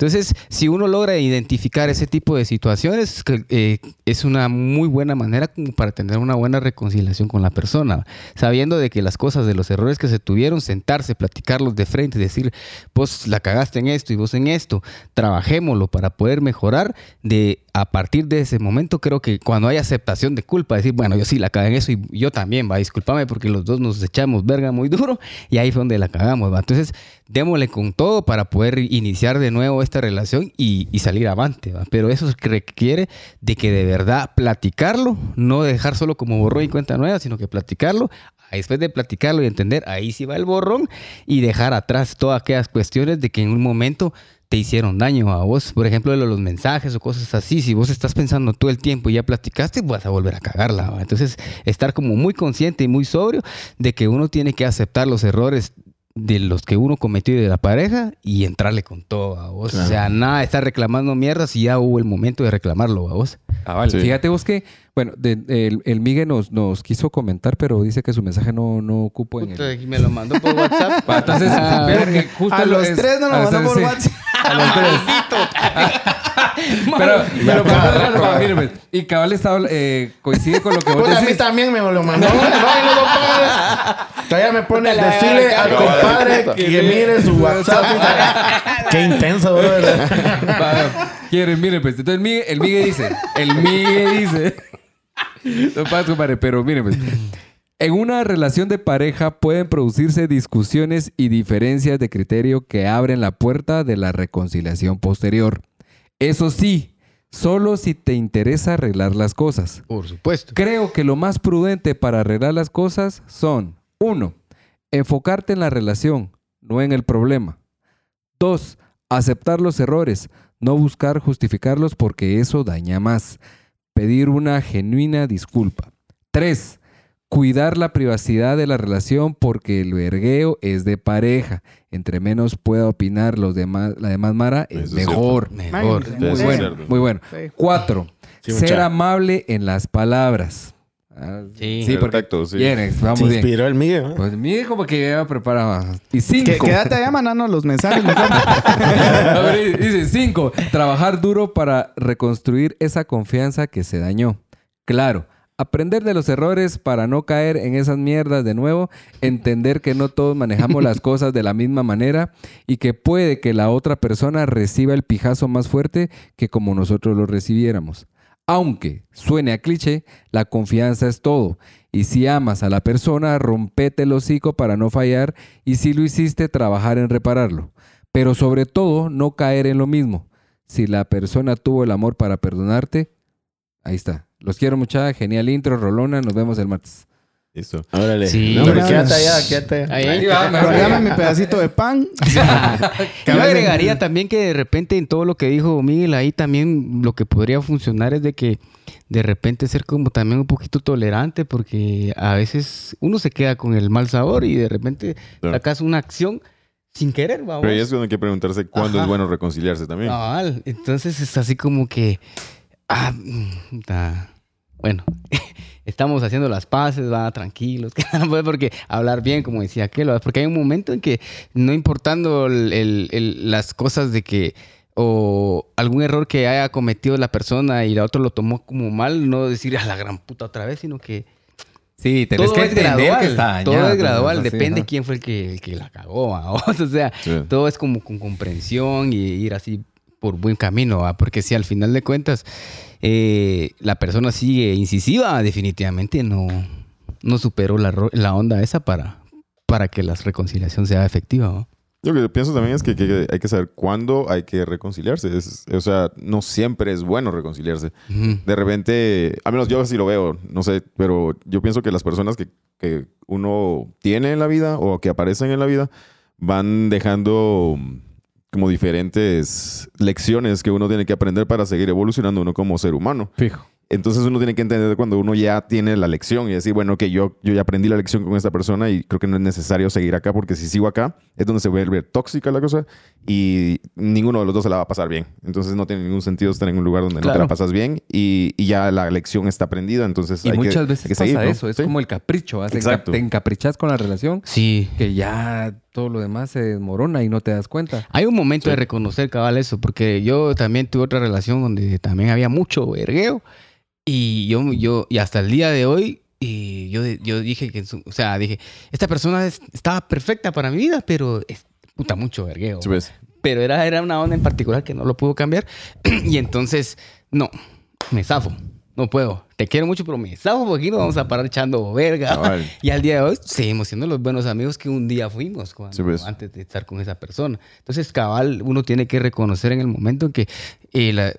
Entonces, si uno logra identificar ese tipo de situaciones, eh, es una muy buena manera como para tener una buena reconciliación con la persona, sabiendo de que las cosas, de los errores que se tuvieron, sentarse, platicarlos de frente, decir, vos la cagaste en esto y vos en esto, trabajémoslo para poder mejorar. De a partir de ese momento, creo que cuando hay aceptación de culpa, decir, bueno, yo sí la cagué en eso y yo también, va, discúlpame porque los dos nos echamos verga muy duro y ahí fue donde la cagamos, va. Entonces, démosle con todo para poder iniciar de nuevo esta relación y, salir avante, ¿va? Pero eso requiere de que de verdad platicarlo, no dejar solo como borrón y cuenta nueva, sino que platicarlo. Después de platicarlo y entender, ahí sí va el borrón y dejar atrás todas aquellas cuestiones de que en un momento te hicieron daño a vos. Por ejemplo, lo de los mensajes o cosas así. Si vos estás pensando todo el tiempo y ya platicaste, vas a volver a cagarla. ¿va? Entonces, estar como muy consciente y muy sobrio de que uno tiene que aceptar los errores de los que uno cometió y de la pareja y entrarle con todo a vos. Claro. O sea, nada estar reclamando mierda si ya hubo el momento de reclamarlo a vos. Ah, vale. Sí. Fíjate vos que, Bueno, de- el, el Migue nos, nos quiso comentar, pero dice que su mensaje no, no ocupo en el... me lo mandó por WhatsApp. Entonces, Ah, que justo A lo los es- tres no lo mandó por WhatsApp. A los tres. pero, pero, pero, pero, mire, pues, y cabal estaba, eh, coincide con lo que vos Pues a mí también me lo mandó. Todavía me pone el verga, al compadre que mire su WhatsApp. Qué intenso. Va, Quieren, miren, pues. Entonces el Migue dice, el Migue dice. No pasa, compadre, pero miren, pues. En una relación de pareja pueden producirse discusiones y diferencias de criterio que abren la puerta de la reconciliación posterior. Eso sí, solo si te interesa arreglar las cosas. Por supuesto. Creo que lo más prudente para arreglar las cosas son, uno, enfocarte en la relación, no en el problema. Dos, aceptar los errores, no buscar justificarlos porque eso daña más. Pedir una genuina disculpa. Tres, cuidar la privacidad de la relación porque el vergueo es de pareja. Entre menos pueda opinar los demás, la demás Mara, es Eso es mejor. Mejor. Muy bueno, muy bueno. Cuatro, Sí, ser amable en las palabras. Ah, Sí. sí, porque Perfecto, sí. Bien, Se vamos bien. inspiró el Miguel. ¿no? Pues mire como que ya preparaba. Y cinco. Quédate allá mandando los mensajes. ver, dice cinco. Trabajar duro para reconstruir esa confianza que se dañó. Claro. Aprender de los errores para no caer en esas mierdas de nuevo, entender que no todos manejamos las cosas de la misma manera y que puede que la otra persona reciba el pijazo más fuerte que como nosotros lo recibiéramos. Aunque suene a cliché, la confianza es todo. Y si amas a la persona, rompete el hocico para no fallar y si lo hiciste, trabajar en repararlo. Pero sobre todo, no caer en lo mismo. Si la persona tuvo el amor para perdonarte, ahí está. Los quiero mucha, genial intro, Rolona, nos vemos el martes. Listo. Órale. Sí. No, pero quédate allá, quédate allá. Ahí. Ahí va, me- Pero dame mi pedacito de pan. Yo agregaría también que de repente en todo lo que dijo Miguel ahí también lo que podría funcionar es de que de repente ser como también un poquito tolerante porque a veces uno se queda con el mal sabor y de repente Claro. sacas una acción sin querer, vamos. Pero ahí es donde hay que preguntarse cuándo Ajá. es bueno reconciliarse también. Entonces es así como que. Ah, mm, ta- bueno, estamos haciendo las paces, va, tranquilos. porque hablar bien, como decía aquel, porque hay un momento en que no importando el- el- el- las cosas de que. O algún error que haya cometido la persona y la otra lo tomó como mal, no decir a la gran puta otra vez, sino que Sí, todo es gradual. todo pues, es gradual, depende quién fue el que, el que la cagó, ¿va? o sea, Sí. todo es como con comprensión y ir así por buen camino, ¿va? porque si al final de cuentas eh, la persona sigue incisiva, definitivamente no, no superó la, la onda esa para, para que la reconciliación sea efectiva. ¿va? Yo lo que pienso también es que, que hay que saber cuándo hay que reconciliarse. Es- o sea, no siempre es bueno reconciliarse. De repente, al menos yo así lo veo, no sé, pero yo pienso que las personas que, que uno tiene en la vida o que aparecen en la vida van dejando como diferentes lecciones que uno tiene que aprender para seguir evolucionando uno como ser humano. Fijo. Entonces uno tiene que entender cuando uno ya tiene la lección y decir, bueno, que yo, yo ya aprendí la lección con esta persona y creo que no es necesario seguir acá porque si sigo acá es donde se vuelve tóxica la cosa y ninguno de los dos se la va a pasar bien. Entonces no tiene ningún sentido estar en un lugar donde no te Claro. la pasas bien y, y ya la lección está aprendida. Entonces Y hay que- muchas hay veces que pasa seguir, ¿no? eso, es Sí. como el capricho. Te, Exacto. te encaprichas con la relación Sí. que ya todo lo demás se desmorona y no te das cuenta. Hay un momento Sí. de reconocer cabal eso, porque yo también tuve otra relación donde también había mucho vergueo y yo, yo y hasta el día de hoy y yo, yo dije que, o sea, dije, esta persona es- estaba perfecta para mi vida, pero es puta mucho vergueo. Sí, ves. Pero era, era una onda en particular que no lo puedo cambiar y entonces, no, me zafo. No puedo. Te quiero mucho, pero me porque aquí nos vamos a parar echando verga. Cabal. Y al día de hoy seguimos siendo los buenos amigos que un día fuimos cuando- Sí, pues. antes de estar con esa persona. Entonces, cabal, uno tiene que reconocer en el momento en que eh, la-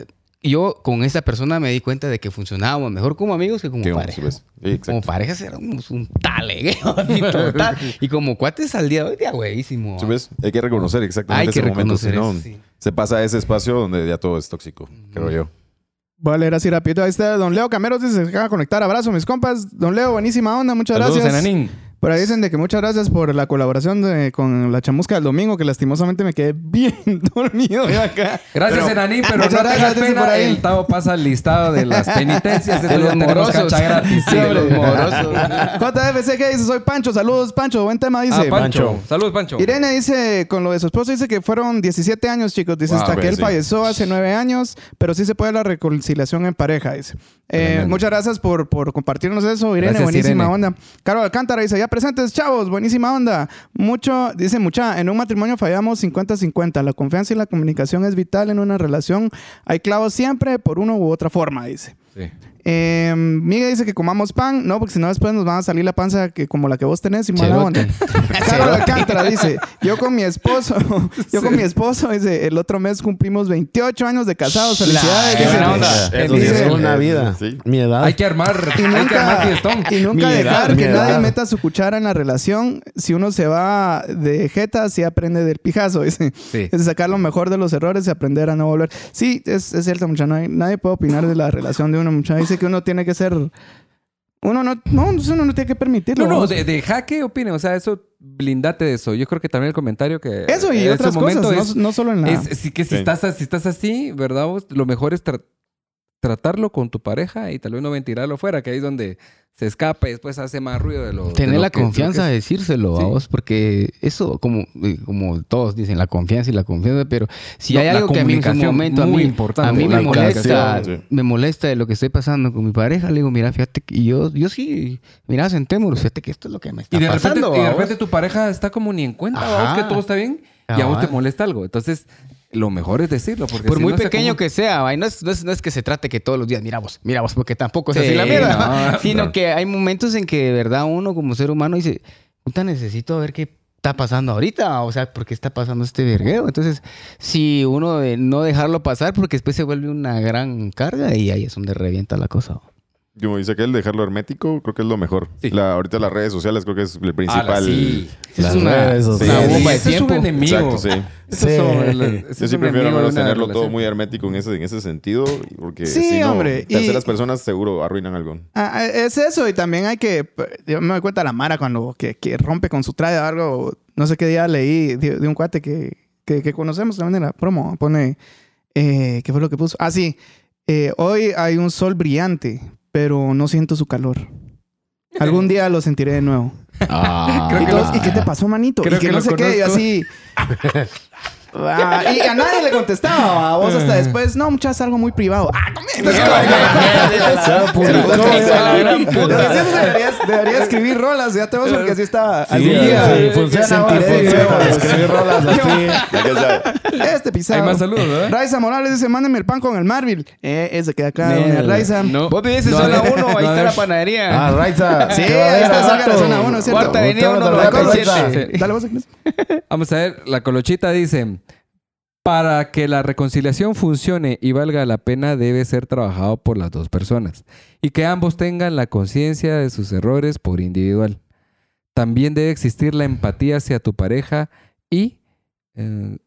yo con esa persona me di cuenta de que funcionábamos mejor como amigos que como pareja. sí, exacto. Como parejas éramos un talegueo total. y como cuates al día de hoy, de huevísimo. Sí, ves. Hay que reconocer exactamente Hay que ese momento, reconocer si no, eso, sí. se pasa a ese espacio donde ya todo es tóxico, creo yo. Voy a leer así rapidito. Ahí está Don Leo Cameros dice se acaba de conectar. Abrazo, mis compas. Don Leo, buenísima onda. Muchas Saludos, gracias. Enanín. Por ahí dicen de que muchas gracias por la colaboración de- con la chamusca del domingo, que lastimosamente me quedé bien dormido de acá. Gracias, Enaní, pero no gracias, tengas dice pena. por ahí. El Tavo pasa el listado de las penitencias. De los morosos. gratis. Sí, de los morosos. JFC que dice, soy Pancho, saludos Pancho, buen tema, dice. Ah, Pancho. Saludos, Pancho. Irene dice, con lo de su esposo, dice que fueron 17 años, chicos. Dice, Wow, hasta que él sí. falleció hace 9 años, pero sí se puede la reconciliación en pareja, dice. Eh, muchas gracias por, por compartirnos eso, Irene. Gracias, buenísima Irene. onda. Carlos Alcántara dice, ya presentes, chavos, buenísima onda. Mucho, dice mucha, en un matrimonio fallamos 50-50. La confianza y la comunicación es vital en una relación. Hay clavos siempre por una u otra forma, dice. Sí. Eh, Miguel dice que comamos pan. No, porque si no después nos van a salir la panza que como la que vos tenés y mala onda. Carlos Alcántara dice, yo con mi esposo, yo con mi esposo, dice, el otro mes cumplimos 28 años de casados. Felicidades. qué dice. buena onda. Eso sí Dice- es una vida. Sí. Mi edad. Hay que armar, Y hay que nunca, armar fiestón. y nunca Mi edad, dejar que edad. nadie meta su cuchara en la relación. Si uno se va de jeta, sí aprende del pijazo. Dice. Sí. Es sacar lo mejor de los errores y aprender a no volver. Sí, es, es cierto, mucha. nadie puede opinar de la relación de uno, mucha. Dice que uno tiene que ser. Uno no, no, uno no tiene que permitirlo. No, no, de, de jaque opinen. O sea, eso, blindate de eso. Yo creo que también el comentario que. Eso y en otras cosas, no, es- no solo en la. Es, sí que si, Sí. estás, si estás así, ¿verdad? vos? Lo mejor es tra- tratarlo con tu pareja y tal vez no ventilarlo fuera, que ahí es donde se escapa y después hace más ruido de lo de Tener lo la que- confianza de decírselo Sí. a vos, porque eso, como, eh, como todos dicen, la confianza y la confianza, pero si No, hay algo que a mí en su momento a mí, importante, a mí me molesta, sí. me molesta de lo que estoy pasando con mi pareja, le digo, mira, fíjate que yo, yo sí, mira, sentémonos, fíjate que esto es lo que me está Y de, repente, pasando. y de repente tu pareja está como ni en cuenta, ¿va vos? Que todo está bien y a vos te molesta algo. Entonces, lo mejor es decirlo. Porque Por si muy no pequeño que sea, no es, no, es, no es que se trate que todos los días, mira vos, mira vos, porque tampoco es Sí, así la mierda, sino no. que hay momentos en que de verdad uno como ser humano dice, puta, necesito ver qué está pasando ahorita, o sea, ¿por qué está pasando este vergueo? Entonces, si uno de no dejarlo pasar, porque después se vuelve una gran carga y ahí es donde revienta la cosa. Como dice aquel, dejarlo hermético, creo que es lo mejor. Sí. La, ahorita las redes sociales creo que es el principal. Ala, sí. Es una, redes una sociales. bomba de Ese es un tiempo. enemigo. Exacto, sí. Son- ese Yo es sí prefiero al menos tenerlo todo muy hermético en ese, en ese sentido, porque Sí, si no, hombre, y- terceras personas seguro arruinan algo. Ah, ah, es eso, y también hay que. Yo me doy cuenta la Mara cuando que, que rompe con su traje o algo. No sé qué día leí de, de un cuate que, que, que conocemos también en la promo. Pone. Eh, ¿Qué fue lo que puso? Ah, sí. eh, hoy hay un sol brillante, pero no siento su calor. Algún día lo sentiré de nuevo. Ah. Creo y, que todos, lo- ¿y qué te pasó, manito? creo y que, que no lo sé qué, y así. Ah, y a nadie le contestaba, a vos hasta después, no, muchachos, algo muy privado. Ah, deberías escribir rolas, ya te vas porque así está al Sí, día. sí, funciona, funciona. Escribir rolas así. Este pisado. Hay más saludos, ¿verdad? Raiza Morales dice, mándenme el pan con el Marvel. Eh, ese queda acá, doña Raiza. No. Vos en No, zona no, 1, ahí está la panadería. Ah, Raiza. Sí, ¿Qué ahí está de la zona uno, es cierto. Cuarta avenida, Usted uno, no lo la reconoce. siete. Sí. Dale vos. Vamos a ver, la colochita dice, para que la reconciliación funcione y valga la pena debe ser trabajado por las dos personas y que ambos tengan la conciencia de sus errores por individual. También debe existir la empatía hacia tu pareja y, eh,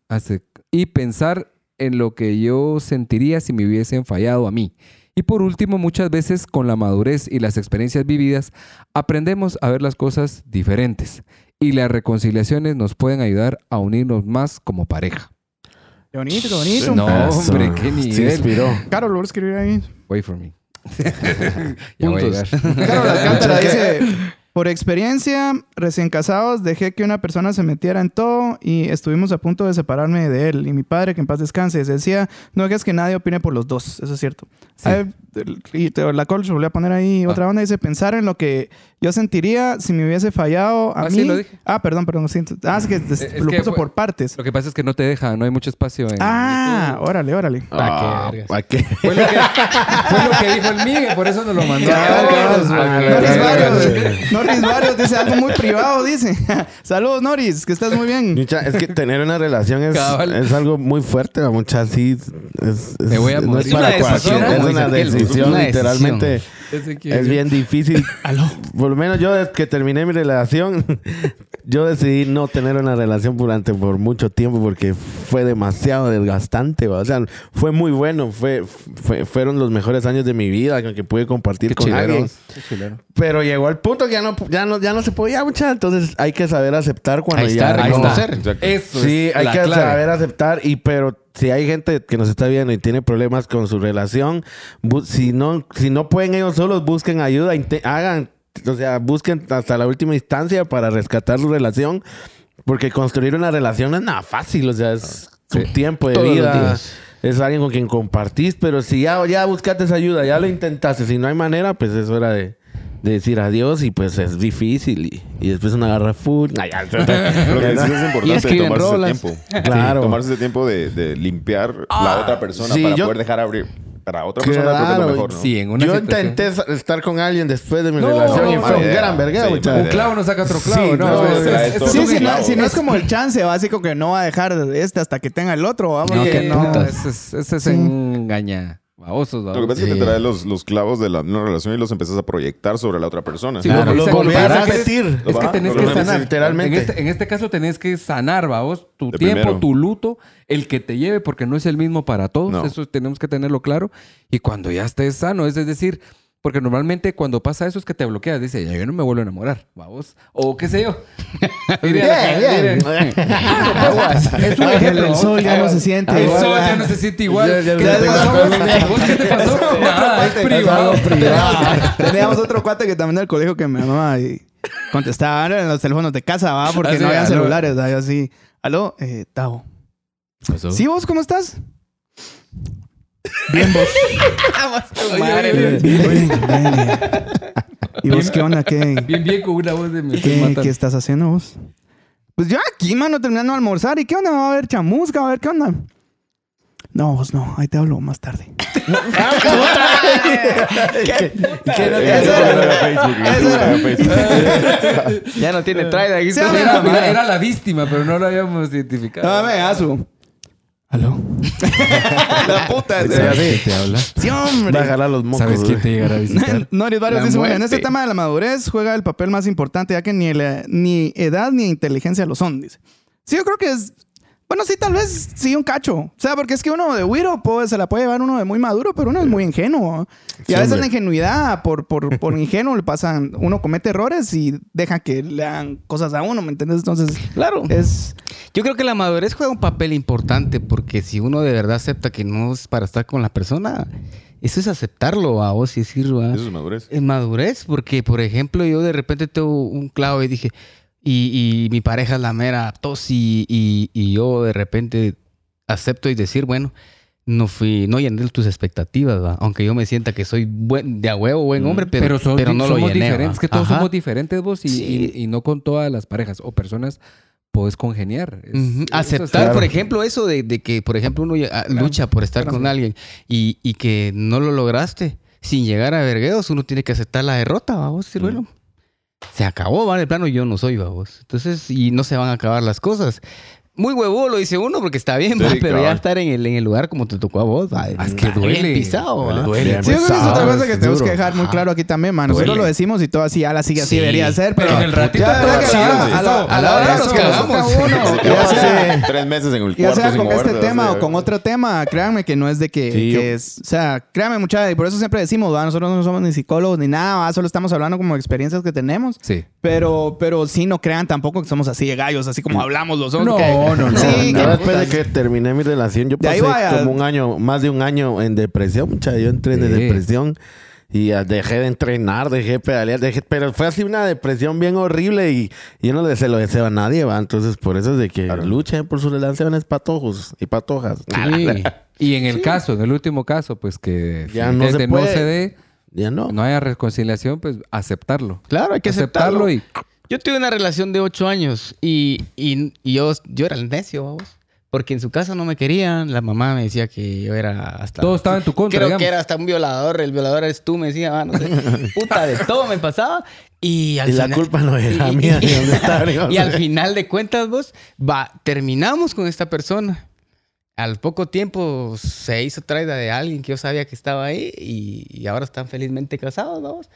y pensar en lo que yo sentiría si me hubiesen fallado a mí. Y por último, muchas veces con la madurez y las experiencias vividas, aprendemos a ver las cosas diferentes y las reconciliaciones nos pueden ayudar a unirnos más como pareja. Qué bonito, qué bonito. No, Eso. hombre, qué nivel. inspiró. Caro, lo voy a escribir ahí. Wait for me. ya voy a Puntos. llegar. Claro, la Alcántara dice, por experiencia, recién casados, dejé que una persona se metiera en todo y estuvimos a punto de separarme de él. Y mi padre, que en paz descanse, decía, no dejes que nadie opine por los dos. Eso es cierto. Sí. Y te- la col, volví a poner ahí Ah. otra banda, dice, pensar en lo que yo sentiría si me hubiese fallado a Ah, mí. sí, lo dije. Ah, perdón, perdón. sí. Ah, es que Es lo que puso fue- por partes. Lo que pasa es que no te deja, no hay mucho espacio en Ah, órale, órale. Ah. ¿Para qué? Fue lo, que, fue lo que dijo el Migue, por eso nos lo mandó. Noris Varios. Noris Varios dice algo muy privado, dice. Saludos, Noris, que estás muy bien. Mucha- es que tener una relación es, es algo muy fuerte, la mucha sí. Es, voy a no es para Es una decisión, cualquiera, es una literalmente. Es bien difícil. Por lo menos yo desde que terminé mi relación, yo decidí no tener una relación durante por mucho tiempo porque fue demasiado desgastante. ¿va? O sea, fue muy bueno. Fue, fue- fueron los mejores años de mi vida con que pude compartir Qué con chilero. alguien. Qué. Pero llegó al punto que ya no, ya no, ya no se podía mucho. Entonces hay que saber aceptar cuando Ahí ya está, reconocer. Exacto. Eso Sí, es hay que clave. saber aceptar. Y pero si hay gente que nos está viendo y tiene problemas con su relación, si no, si no pueden ellos solos, busquen ayuda, hagan, o sea, busquen hasta la última instancia para rescatar su relación. Porque construir una relación no es nada fácil, o sea, es tu Sí. tiempo de Todos vida. Es alguien con quien compartís, pero si ya, ya buscaste esa ayuda, ya lo intentaste, si no hay manera, pues es hora de, de decir adiós y pues es difícil y, y después una garra full. Ay, ya, Pero que es importante escriben tomarse rolas. ese tiempo. Claro. Sí, tomarse ese tiempo de, de limpiar la otra persona sí, para yo- poder dejar abrir. Para otra persona creo que es lo mejor, ¿no? Sí, en una Yo situación- intenté estar con alguien después de mi No, relación y fue un idea. gran vergueo, Sí, Un clavo no saca otro clavo, Sí, ¿no? no, Es- es- traes es- todo es Sí, si no, clavo. si no es como el chance básico que no va a dejar este hasta que tenga el otro. Vamos, No, que no. Ese es, ese es Sí. engaña. Babosos, Lo que pasa es que te traes los, los clavos de la una relación y los empiezas a proyectar sobre la otra persona. Sí, Claro, lo a repetir. Es, es que tenés que sanar. literalmente. En este, en este caso tenés que sanar, vos, tu De tiempo, primero. tu luto, el que te lleve, porque no es el mismo para todos. No. Eso tenemos que tenerlo claro. Y cuando ya estés sano, es decir, porque normalmente cuando pasa eso es que te bloqueas. Dice, ya yo no me vuelvo a enamorar, vamos. O qué sé yo. Y de la- Bien, de- bien. Es un ejemplo. el sol ya no se siente. El sol ya no se siente igual. ¿Qué te pasó? ¿Vos qué te pasó? Nada, es privado. Teníamos otro cuate que también del colegio que me llamaba y contestaba en los teléfonos de casa, ¿va? Porque Ah, sí, no había celulares. Yo así, aló, eh, Tavo. ¿Sí vos cómo estás? Bien vos. Bien, bien, bien. ¿Y vos qué onda? ¿Qué, Bien, bien con una voz de me qué, qué estás haciendo vos? Pues yo aquí, mano, terminando de almorzar. ¿Y qué onda? ¿Va a haber chamusca? ¿Va a ver qué onda? No, vos no. Ahí te hablo más tarde. Ya no tiene traida aquí. Sí, está- mira, Era, era la víctima, pero no lo habíamos identificado. Dame, Azu. ¿Aló? La puta. ¿Sabes quién te habla? Sí, hombre. Va a jalar los mocos. ¿Sabes quién te llegará a visitar? Noris varios La dice, bueno, en este tema de la madurez juega el papel más importante, ya que ni, el- ni edad ni inteligencia lo son, dice. Sí, yo creo que es... Bueno, sí, tal vez sí un cacho. O sea, porque es que uno de Wiro pues, se la puede llevar uno de muy maduro, pero uno es muy ingenuo. Y Sí, a veces hombre. la ingenuidad, por, por, por ingenuo, le pasan... Uno comete errores y deja que le hagan cosas a uno, ¿me entiendes? Entonces, Claro. es... Yo creo que la madurez juega un papel importante porque si uno de verdad acepta que no es para estar con la persona, eso es aceptarlo a vos y decir, "Va, Eso es madurez. es madurez, porque por ejemplo yo de repente tengo un clavo y dije, y, y mi pareja es la mera tos y, y- y yo de repente acepto y decir, bueno, no fui, no llené tus expectativas, ¿va? aunque yo me sienta que soy buen, de a huevo, buen hombre, pero, Pero, pero no lo somos llené. ¿va? diferentes, que todos Ajá. somos diferentes vos y, Sí. y- y no con todas las parejas o personas puedes congeniar. Es- Aceptar, por ejemplo, eso de, de que, por ejemplo, uno ah, lucha por estar con alguien y, y que no lo lograste sin llegar a vergueos, uno tiene que aceptar la derrota, vamos, decir, bueno, se acabó, ¿vale? El plano yo no soy, vamos. Entonces, y no se van a acabar las cosas. Muy huevo lo dice uno porque está bien, Sí, va, pero ya estar en el, en el lugar como te tocó a vos, va, Ah, es que está bien duele. pisado, va. Duele. Sí, yo creo que es otra cosa que tenemos que dejar muy claro aquí también, man. Nosotros Duele. lo decimos y todo así, ya la sigue así Sí. debería ser, pero... Pero en el ratito Ya, todo ya a la- sí. a la- a la hora nos cagamos Ya sea- tres meses en el Ya cuarto sea sin con este tema o con otro tema, créanme que no es de que, es, o sea, créanme mucha, y por eso siempre decimos, ¿va? nosotros no somos ni psicólogos ni nada, solo estamos hablando como experiencias que tenemos, Sí. pero, pero sí no crean tampoco que somos así de gallos, así como hablamos los hombres. No, no, no, Sí, después de que terminé mi relación, yo pasé como un año, más de un año en depresión, mucha. Yo entré en Sí. depresión y ah, dejé de entrenar, dejé de pedalear, dejé, pero fue así una depresión bien horrible y, yo no le- se lo deseo a nadie, ¿va? Entonces, por eso es de que Claro. luchen por sus relaciones patojos y patojas. Sí. Y en el caso, en el último caso, pues que Ya no se puede. no se dé, Ya no. no haya reconciliación, pues aceptarlo. Claro, hay que aceptarlo. y Yo tuve una relación de ocho años y, y- y yo, yo era el necio, vamos. Porque en su casa no me querían. La mamá me decía que yo era hasta... todo estaba en tu contra, Creo digamos. que era hasta un violador. El violador eres tú, me decía. ah, no sé. Puta, de todo me pasaba. Y al Y la final- culpa no era y- mía, y- ni dónde dónde- y al final de cuentas, vos, va, terminamos con esta persona. Al poco tiempo se hizo traida de alguien que yo sabía que estaba ahí y, y ahora están felizmente casados, vamos. No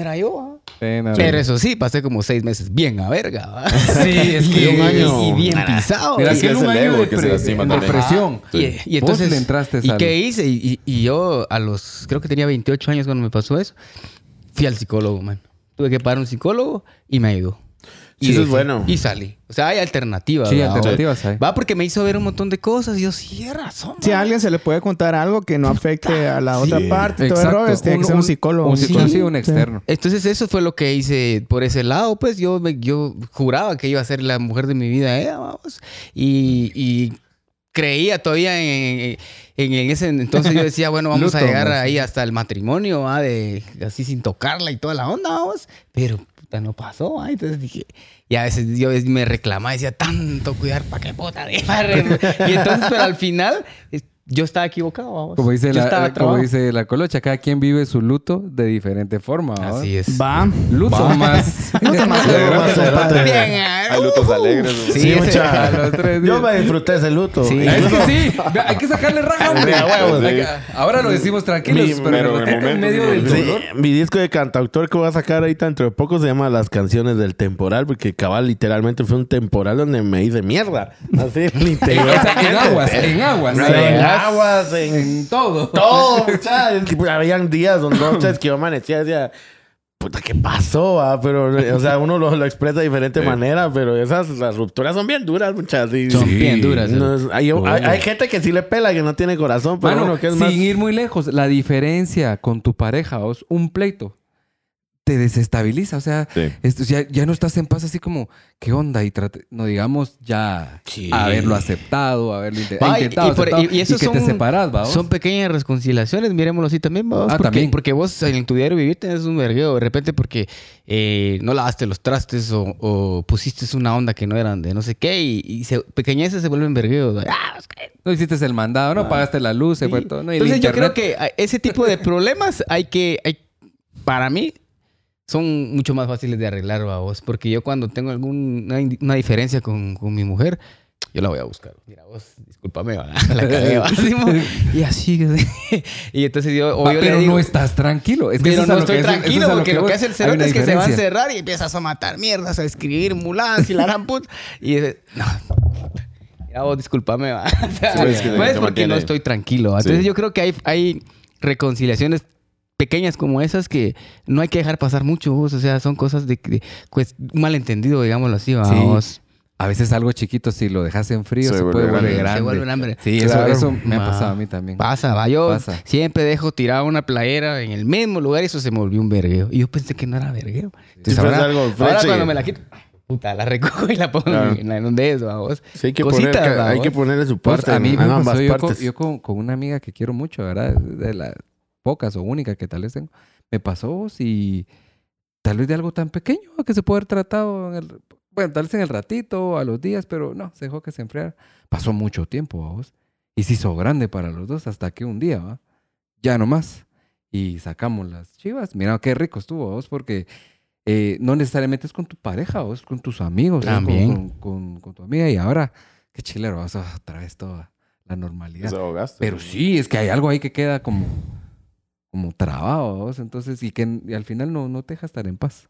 era yo, ¿ah? Pena, Pero eso sí, pasé como seis meses bien a verga. Sí, es que y, un año- y bien pisado. Mira, que es un el año ego de que se lastima en depresión. Y, y entonces, Vos le entraste ¿y al- qué hice? Y, y- y yo a los, creo que tenía 28 años cuando me pasó eso, fui al psicólogo, man. Tuve que pagar un psicólogo y me ayudó. Sí, eso es bueno. Y salí. O sea, hay alternativas. Sí, ¿va? alternativas hay. Va porque me hizo ver un montón de cosas y yo, sí, razón. Si a alguien se le puede contar algo que no afecte a la otra parte, todo tiene que ser un psicólogo. Un psicólogo, Sí. sí, un externo. Entonces eso fue lo que hice por ese lado, pues yo, me- yo juraba que iba a ser la mujer de mi vida, ella, vamos. Y, y creía todavía en, en- en ese entonces yo decía, bueno, vamos a llegar ¿no? ahí hasta el matrimonio, ¿va? de así sin tocarla y toda la onda, vamos. Pero puta, no pasó, entonces dije, y a veces yo me reclamaba, decía, tanto cuidar, ¿para qué puta? de barrer?". y entonces, pero al final, yo estaba equivocado, vamos. Como dice, Yo estaba la, como trabado. dice la colocha, cada quien vive su luto de diferente forma. ¿va? Así es. Va. Luto más. No te más Bien, ah, Hay lutos alegres. ¿no? Sí, Sí, mucha- a los tres Yo me disfruté ese luto. Sí. Es que sí, hay que sacarle raja, hombre. Sí. Ahora lo decimos tranquilos, Mi- pero, pero en, en medio del dolor. mi disco de cantautor que voy a sacar ahorita dentro de poco se llama Las canciones del temporal, porque cabal literalmente fue un temporal donde me hice mierda. Así, literalmente. en aguas, en aguas. En aguas, en En todo. todo, mucha. Es que, pues, Habían días o noches que yo amanecía y decía, puta, ¿qué pasó? ah? Pero, o sea, uno lo, lo expresa de diferente manera, pero esas las rupturas son bien duras, muchas. sí. Son Sí. bien duras. No, es- hay, hay- hay gente que sí le pela, que no tiene corazón, pero Mano, uno que es sin más... ir muy lejos, la diferencia con tu pareja, vos, un pleito, te desestabiliza. O sea, Sí. esto, ya, ya no estás en paz así como, ¿qué onda? Y trate- no digamos ya Sí. haberlo aceptado, haberlo Va, intentado, y por- aceptado, y- y eso que te son- separás, ¿va? vos? Son pequeñas reconciliaciones, miremoslo así también, vamos. Ah, porque, también. porque vos en tu diario vivir tenés un vergueo de repente porque eh, no lavaste los trastes o, o pusiste una onda que no eran de no sé qué y, y se, pequeñeces se vuelven vergueos. Ah, No hiciste el mandado, no pagaste la luz, se fue todo. No, Entonces yo creo que a- ese tipo de problemas hay que, hay- para mí, son mucho más fáciles de arreglar vos. Porque yo cuando tengo alguna una diferencia con, con mi mujer, yo la voy a buscar. Mira, vos, discúlpame, ¿va? la cagué, ¿va? Y así. y entonces yo, o Ah, yo pero le digo, no estás tranquilo. Es que pero es no lo que- estoy eso- eso tranquilo es porque lo que hace el cerote es que se va a encerrar y empiezas a matar mierdas, a escribir mulans y la gran puta. Y dice, no. Ya vos, discúlpame, va. O sea, Sí, es que pues te porque no estoy tranquilo. ¿va? Entonces Sí. yo creo que hay, hay reconciliaciones pequeñas como esas que no hay que dejar pasar mucho, vos. O sea, son cosas de, de pues, un malentendido, digámoslo así, ¿va? Sí. vos. A veces algo chiquito, si lo dejas en frío, Se se, vuelve puede volver grande. grande. Se vuelve hambre. Sí, eso, Claro. eso me ha pasado a mí también. Pasa, va. Yo Pasa. siempre dejo tirada una playera en el mismo lugar y eso se me volvió un vergueo. Y yo pensé que no era vergueo. Entonces Sí, ahora, algo ahora cuando me la quito, puta, la recojo y la pongo Claro. en, la- donde es, vamos. Sí, hay que, Cositas, poner, ¿va, hay que ponerle su Pues, parte a mí en me ambas pasó yo, con, yo con, con una amiga que quiero mucho, ¿verdad? De las pocas o únicas que tal vez tengo. Me pasó y tal vez de algo tan pequeño que se puede haber tratado en el... Bueno, tal vez en el ratito, a los días, pero no, se dejó que se enfriara. Pasó mucho tiempo, vos. Y se hizo grande para los dos hasta que un día, ¿va? Ya no más. Y sacamos las chivas. Mira qué rico estuvo, vos, porque eh, no necesariamente es con tu pareja, vos, con tus amigos, ¿no? Con- También. Con, con- con tu amiga. Y ahora, qué chilero, vas a otra vez toda la normalidad. Ahogaste. Pero sí, es que hay algo ahí que queda como, como trabado, ¿vos? entonces, y que y al final no, no te deja estar en paz.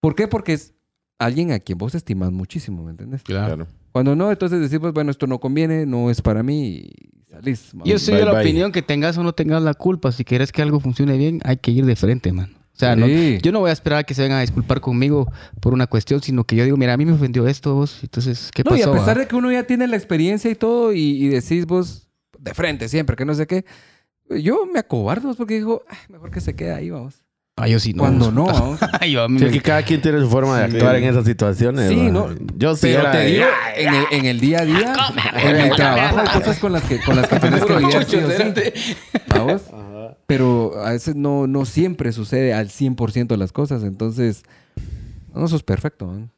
¿Por qué? Porque es alguien a quien vos estimas muchísimo, ¿me entiendes? Claro. Cuando no, entonces decimos, bueno, esto no conviene, no es para mí, y salís. Yo soy de la bye. opinión que tengas o no tengas la culpa. Si quieres que algo funcione bien, hay que ir de frente, man. O sea, no- Sí. yo no voy a esperar a que se vengan a disculpar conmigo por una cuestión, sino que yo digo, mira, a mí me ofendió esto, vos. Entonces, ¿qué No, pasó? y a pesar va? de que uno ya tiene la experiencia y todo, y, y decís vos de frente siempre, que no sé qué, yo me acobardo porque digo, "Ay, mejor que se quede ahí, vamos. Ah, yo sí no. Cuando no, vamos. yo a mí Sí, me- que cada quien tiene su forma de Sí. actuar en esas situaciones. Sí. ¿no? Yo sí Pero era te de- digo, en el, en el día a día, en el trabajo, hay cosas con las que, con las que tenés que lidiar. sí o sí. ¿Vamos? Pero a veces no, no siempre sucede al 100% las cosas. Entonces, no sos perfecto. ¿no?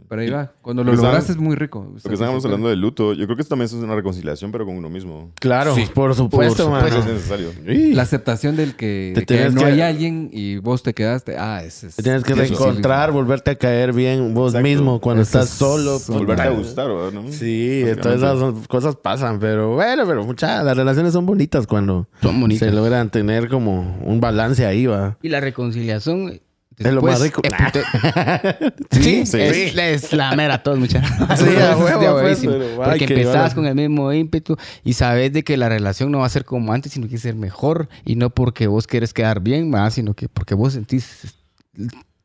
Sí. Pero ahí va. Cuando lo Lo que logras estábamos- es muy rico. Lo que estábamos hablando del luto, yo creo que esto también es una reconciliación, pero con uno mismo. Claro, Sí. por supuesto, Por supuesto, es necesario. La aceptación del que, Te de que tienes no que- hay alguien y vos te quedaste. Ah, ese es. Te tienes que reencontrar, volverte a caer bien vos Exacto. mismo cuando Eso estás es- solo. son- Volverte a gustar, ¿verdad? ¿no? Sí, entonces esas cosas pasan, pero bueno, pero muchas, las relaciones son bonitas cuando Son bonitas. se logran tener como un balance ahí, va. Y la reconciliación, Es lo más rico. eh, puto- sí, Sí. Es, es la mera todos, muchachos. Sí, a De pues, Porque horas. con el mismo ímpetu y sabes de que la relación no va a ser como antes, sino que ser mejor. Y no porque vos quieres quedar bien, va, sino que porque vos sentís,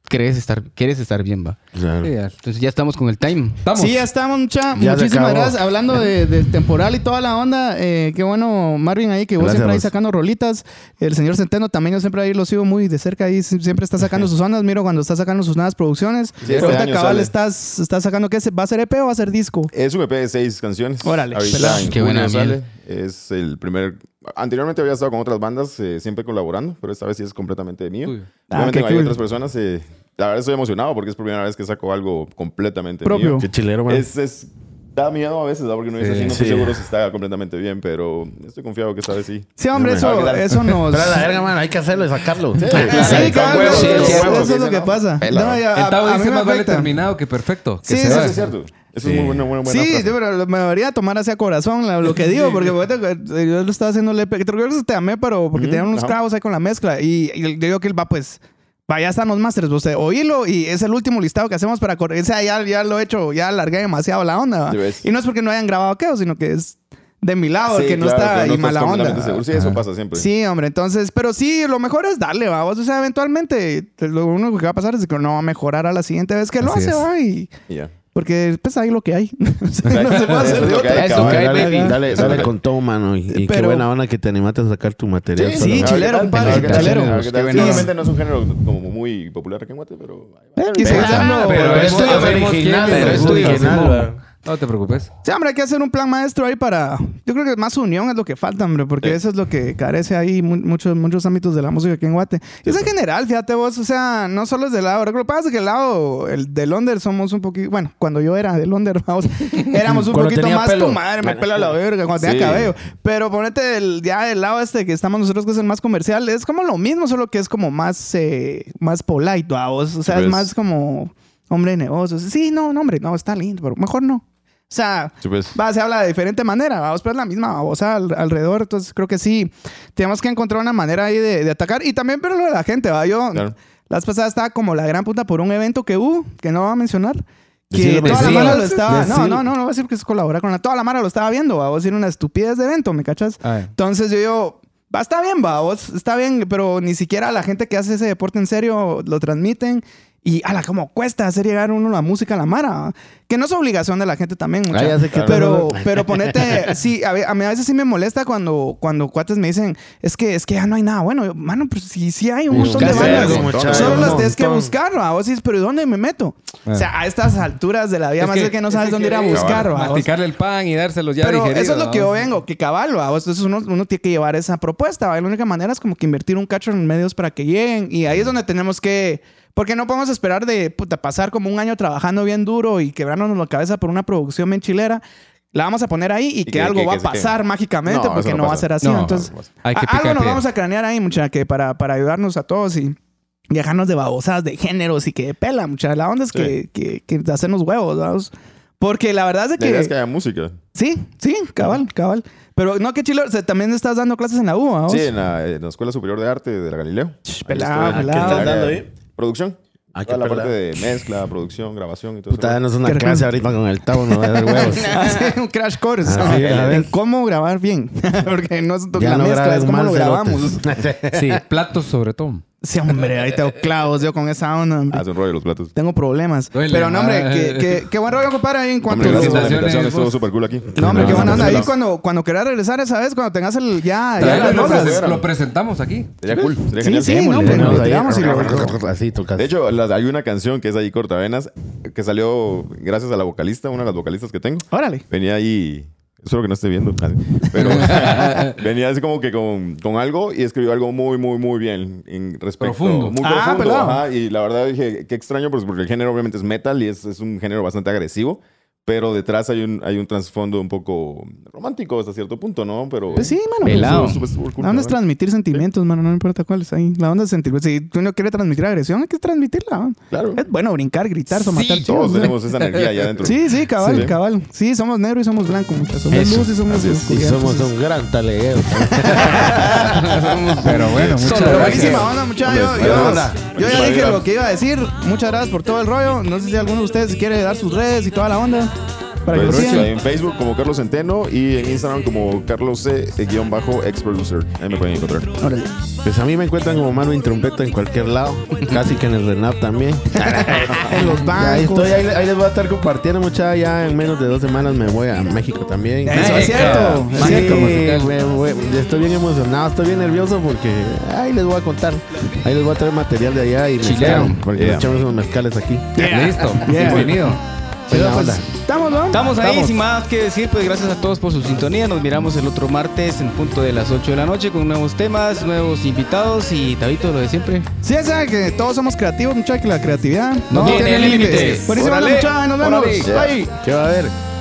querés estar, quieres estar bien, va. Claro. Sí, ya. Entonces ya estamos con el time. Estamos. Sí, ya estamos, mucha. Ya Muchísimas gracias. Hablando de, del temporal y toda la onda, eh, qué bueno, Marvin, ahí que vos Gracias, siempre ahí sacando rolitas. El señor Centeno también, yo siempre ahí lo sigo muy de cerca. Ahí sie- siempre está sacando sus ondas. Miro cuando está sacando sus nuevas producciones. Sí, este ahorita cabal sale. estás, estás sacando, ¿qué es? ¿Va a ser EP o va a ser disco? Es un EP de seis canciones. Órale, Ahorita pelado. en Qué buena sale. Es el primer... Anteriormente había estado con otras bandas, eh, siempre colaborando, pero esta vez sí es completamente mío. Ah, Obviamente qué hay cool. otras personas. eh, la verdad estoy emocionado porque es por primera vez que saco algo completamente Propio. mío. Qué chilero, man. Es, es- da miedo a veces, ¿verdad? Porque no es Sí. así, no estoy Sí. seguro si está completamente bien, pero estoy confiado que esta vez sí. Sí, hombre, Ah, eso, eso nos. Pero la verga, man, hay que hacerlo y sacarlo. Sí, Con cabrón, huevos, sí, sí, huevos, eso es lo dice, que ¿no? pasa. No, ya, a- dice más vale terminado que perfecto. Que Sí, se sí, va. Eso es cierto. Eso es muy buena, buena, buena Sí, frase. pero me debería tomar hacia corazón la- lo que digo, porque que yo lo estaba haciendo el EP, creo que te amé, pero porque Ujú, tenían unos ajá. clavos ahí con la mezcla. Y, y yo digo que él va, pues, va, ya están los masters, usted oílo y es el último listado que hacemos para correr. O sea, ya, ya lo he hecho, ya alargué demasiado la onda. ¿va? Sí. Y no es porque no hayan grabado aquello, sino que es de mi lado, el que no está que no y mala onda. seguro. Sí, eso pasa siempre. Sí, hombre, entonces, pero sí, lo mejor es darle, vamos. O sea, eventualmente, lo único que va a pasar es que no va a mejorar a la siguiente vez que lo hace, va. Y, Y ya. Porque, pues, ahí lo que hay. No se puede hacer de lo que otra. hay, hay, dale, dale, dale con todo, mano. Y, y qué Pero- buena onda que te animaste a sacar tu material. Sí, Sí, chilero, qué tal, qué tal, chilero. qué tal. Qué Sí, buena obviamente no es un género como muy popular aquí en Guate, pero... ahí va. Dando- pero es original, pero es original. No te preocupes. Sí, hombre, hay que hacer un plan maestro ahí para... Yo creo que más unión es lo que falta, hombre, porque Sí. eso es lo que carece ahí mu- muchos, muchos ámbitos de la música aquí en Guate. Y es en general, fíjate vos, o sea, no solo es del lado... Lo que pasa es que el lado el de Londres somos un poquito... Bueno, cuando yo era de Londres, vamos, éramos un Cuando poquito tenía más pelo. tu madre, me pela la verga, cuando tenía Sí. cabello. Pero ponete el, ya del lado este que estamos nosotros, que es el más comercial, es como lo mismo, solo que es como más, eh, más polite, vamos. O sea, es más como hombre de negocios. Sí, no, no, hombre, no, está lindo, pero mejor no. O sea, Sí, pues. va, se habla de diferente manera, vamos, pero es la misma babosa al- alrededor. Entonces creo que sí, tenemos que encontrar una manera ahí de, de atacar. Y también, pero lo de la gente, va. Yo, Claro. las pasadas estaba como la gran puta por un evento que hubo, que no va a mencionar. Que Decilo, toda la mara lo estaba. No, no, no, no voy a decir que es colaborar con la. Toda la mara lo estaba viendo, va. Vos decir una estupidez de evento, ¿me cachas? Ah, Entonces yo digo, va, está bien, va, vos, está bien, pero ni siquiera la gente que hace ese deporte en serio lo transmiten. Y, ala, cómo cuesta hacer llegar uno la música a la mara. Que no es obligación de la gente también, mucha. Ya sé que te- pero, pero ponete, sí, a, a mí a veces sí me molesta cuando, cuando cuates me dicen, es que, es que ya no hay nada bueno. Yo, Mano, pues sí, sí hay un montón de bandas. algo, muchacho, Solo las tienes que buscar, ¿va? Vos dices, pero ¿y dónde me meto? O sea, a estas alturas de la vida, Es más que- es que no es sabes dónde ir a buscar, ¿va? Vos- Masticarle el pan y dárselos ya pero digeridos, eso es lo que yo vengo, que cabal, ¿va? Entonces uno, uno tiene que llevar esa propuesta, ¿va? Y La única manera es como que invertir un cacho en medios para que lleguen. Y ahí es donde tenemos que... Porque no podemos esperar de puta, pasar como un año trabajando bien duro y quebrándonos la cabeza por una producción bien chilera. La vamos a poner ahí y, que, que- algo que- va que a pasar mágicamente No, porque no, no va a ser así. No, Entonces. Hay que algo nos piedra. vamos a cranear ahí, mucha, que para, para ayudarnos a todos y dejarnos de babosadas de géneros y que pela, mucha. La onda es que, que, que hacernos huevos, ¿vamos? Porque la verdad es La que... es que haya música. Sí, sí, cabal, cabal. Pero no, que chilo, o sea, también estás dando clases en la U, ¿vamos? Sí, en la, en la Escuela Superior de Arte de la Galileo. Pelado, pelado. El ¿Qué estás dando ahí? Producción. Ah, Toda la parte de mezcla, producción, grabación y todo Puta, eso. danos una clase ahorita con el tabo, no va a dar huevos. Hacer un crash course Ah, sí, a en ver. cómo grabar bien. Porque no es Ya la no mezcla, es cómo lo grabamos. Sí, platos sobre todo. Sí, hombre, ahí tengo clavos yo con esa onda. hombre. Hace un rollo los platos. Tengo problemas. Duele, Pero no, hombre, ah. que, que, qué buen rollo, compadre, ahí en cuanto... Hombre, gracias por la Felicitaciones, invitación. Estuvo súper cool aquí. No, hombre, qué buena onda. Ahí cuando, cuando quieras regresar esa vez, cuando tengas el... Ya, ya las lo, lo presentamos aquí. Sería cool. Sería Sí, genial. sí, Démosle, no, lo ahí. tiramos y lo- Así tocas. De hecho, las- hay una canción que es ahí cortavenas que salió gracias a la vocalista, una de las vocalistas que tengo. Órale. Venía ahí. Espero que no esté viendo. Pero venía así como que con, con algo y escribió algo muy, muy, muy bien. En respecto, Profundo. Muy Ah, profundo. ajá, y la verdad dije, qué extraño, pues porque el género obviamente es metal y es, es un género bastante agresivo. Pero detrás hay un, hay un trasfondo un poco romántico hasta cierto punto, ¿no? Pero Pues sí, mano. Pelado. pues, súper cool, La onda es transmitir sentimientos, mano, no importa cuáles. Ahí. La onda es sentir. Si tú no quieres transmitir agresión, hay que transmitirla. ¿no? Claro. Es bueno brincar, gritar, Sí, somatar. Todos chivos, ¿no? tenemos esa energía allá adentro. Sí, sí, cabal, Sí. cabal. Sí, somos negro y somos blanco, muchachos. Somos Eso. luz y somos. Y somos un gran talego. Pero bueno, muchas gracias. Buenísima onda, muchachos. Yo, ya dije lo que iba a decir. Muchas gracias por todo el rollo. No sé si alguno de ustedes quiere dar sus redes y toda la onda. Para que lo Pues, sigan. en Facebook como Carlos Centeno y en Instagram como Carlos C guion bajo ex producer. Ahí me pueden encontrar. Órale. Pues a mí me encuentran como y trompeta en cualquier lado. Casi que en el Renap también. En los Ya, ahí, bancos. estoy, ahí, ahí les voy a estar compartiendo mucha. Ya en menos de dos semanas me voy a México también. Eso es cierto. Sí, estoy bien emocionado, estoy bien nervioso porque ahí les voy a contar. Ahí les voy a traer material de allá y Chileno. mezcal, porque Yeah. le echamos unos mezcales aquí. Listo. Yeah. Bienvenido. Pero, pues, estamos, ¿no? Estamos ahí, sin más que decir, pues gracias a todos por su sintonía. Nos miramos el otro martes en punto de las 8 de la noche con nuevos temas, nuevos invitados y Tabito, lo de siempre. Sí, ya saben que todos somos creativos, muchachos, que la creatividad No tiene límites. Buenísimo, muchachos, nos vemos. Órale. Bye. ¿Qué va a haber?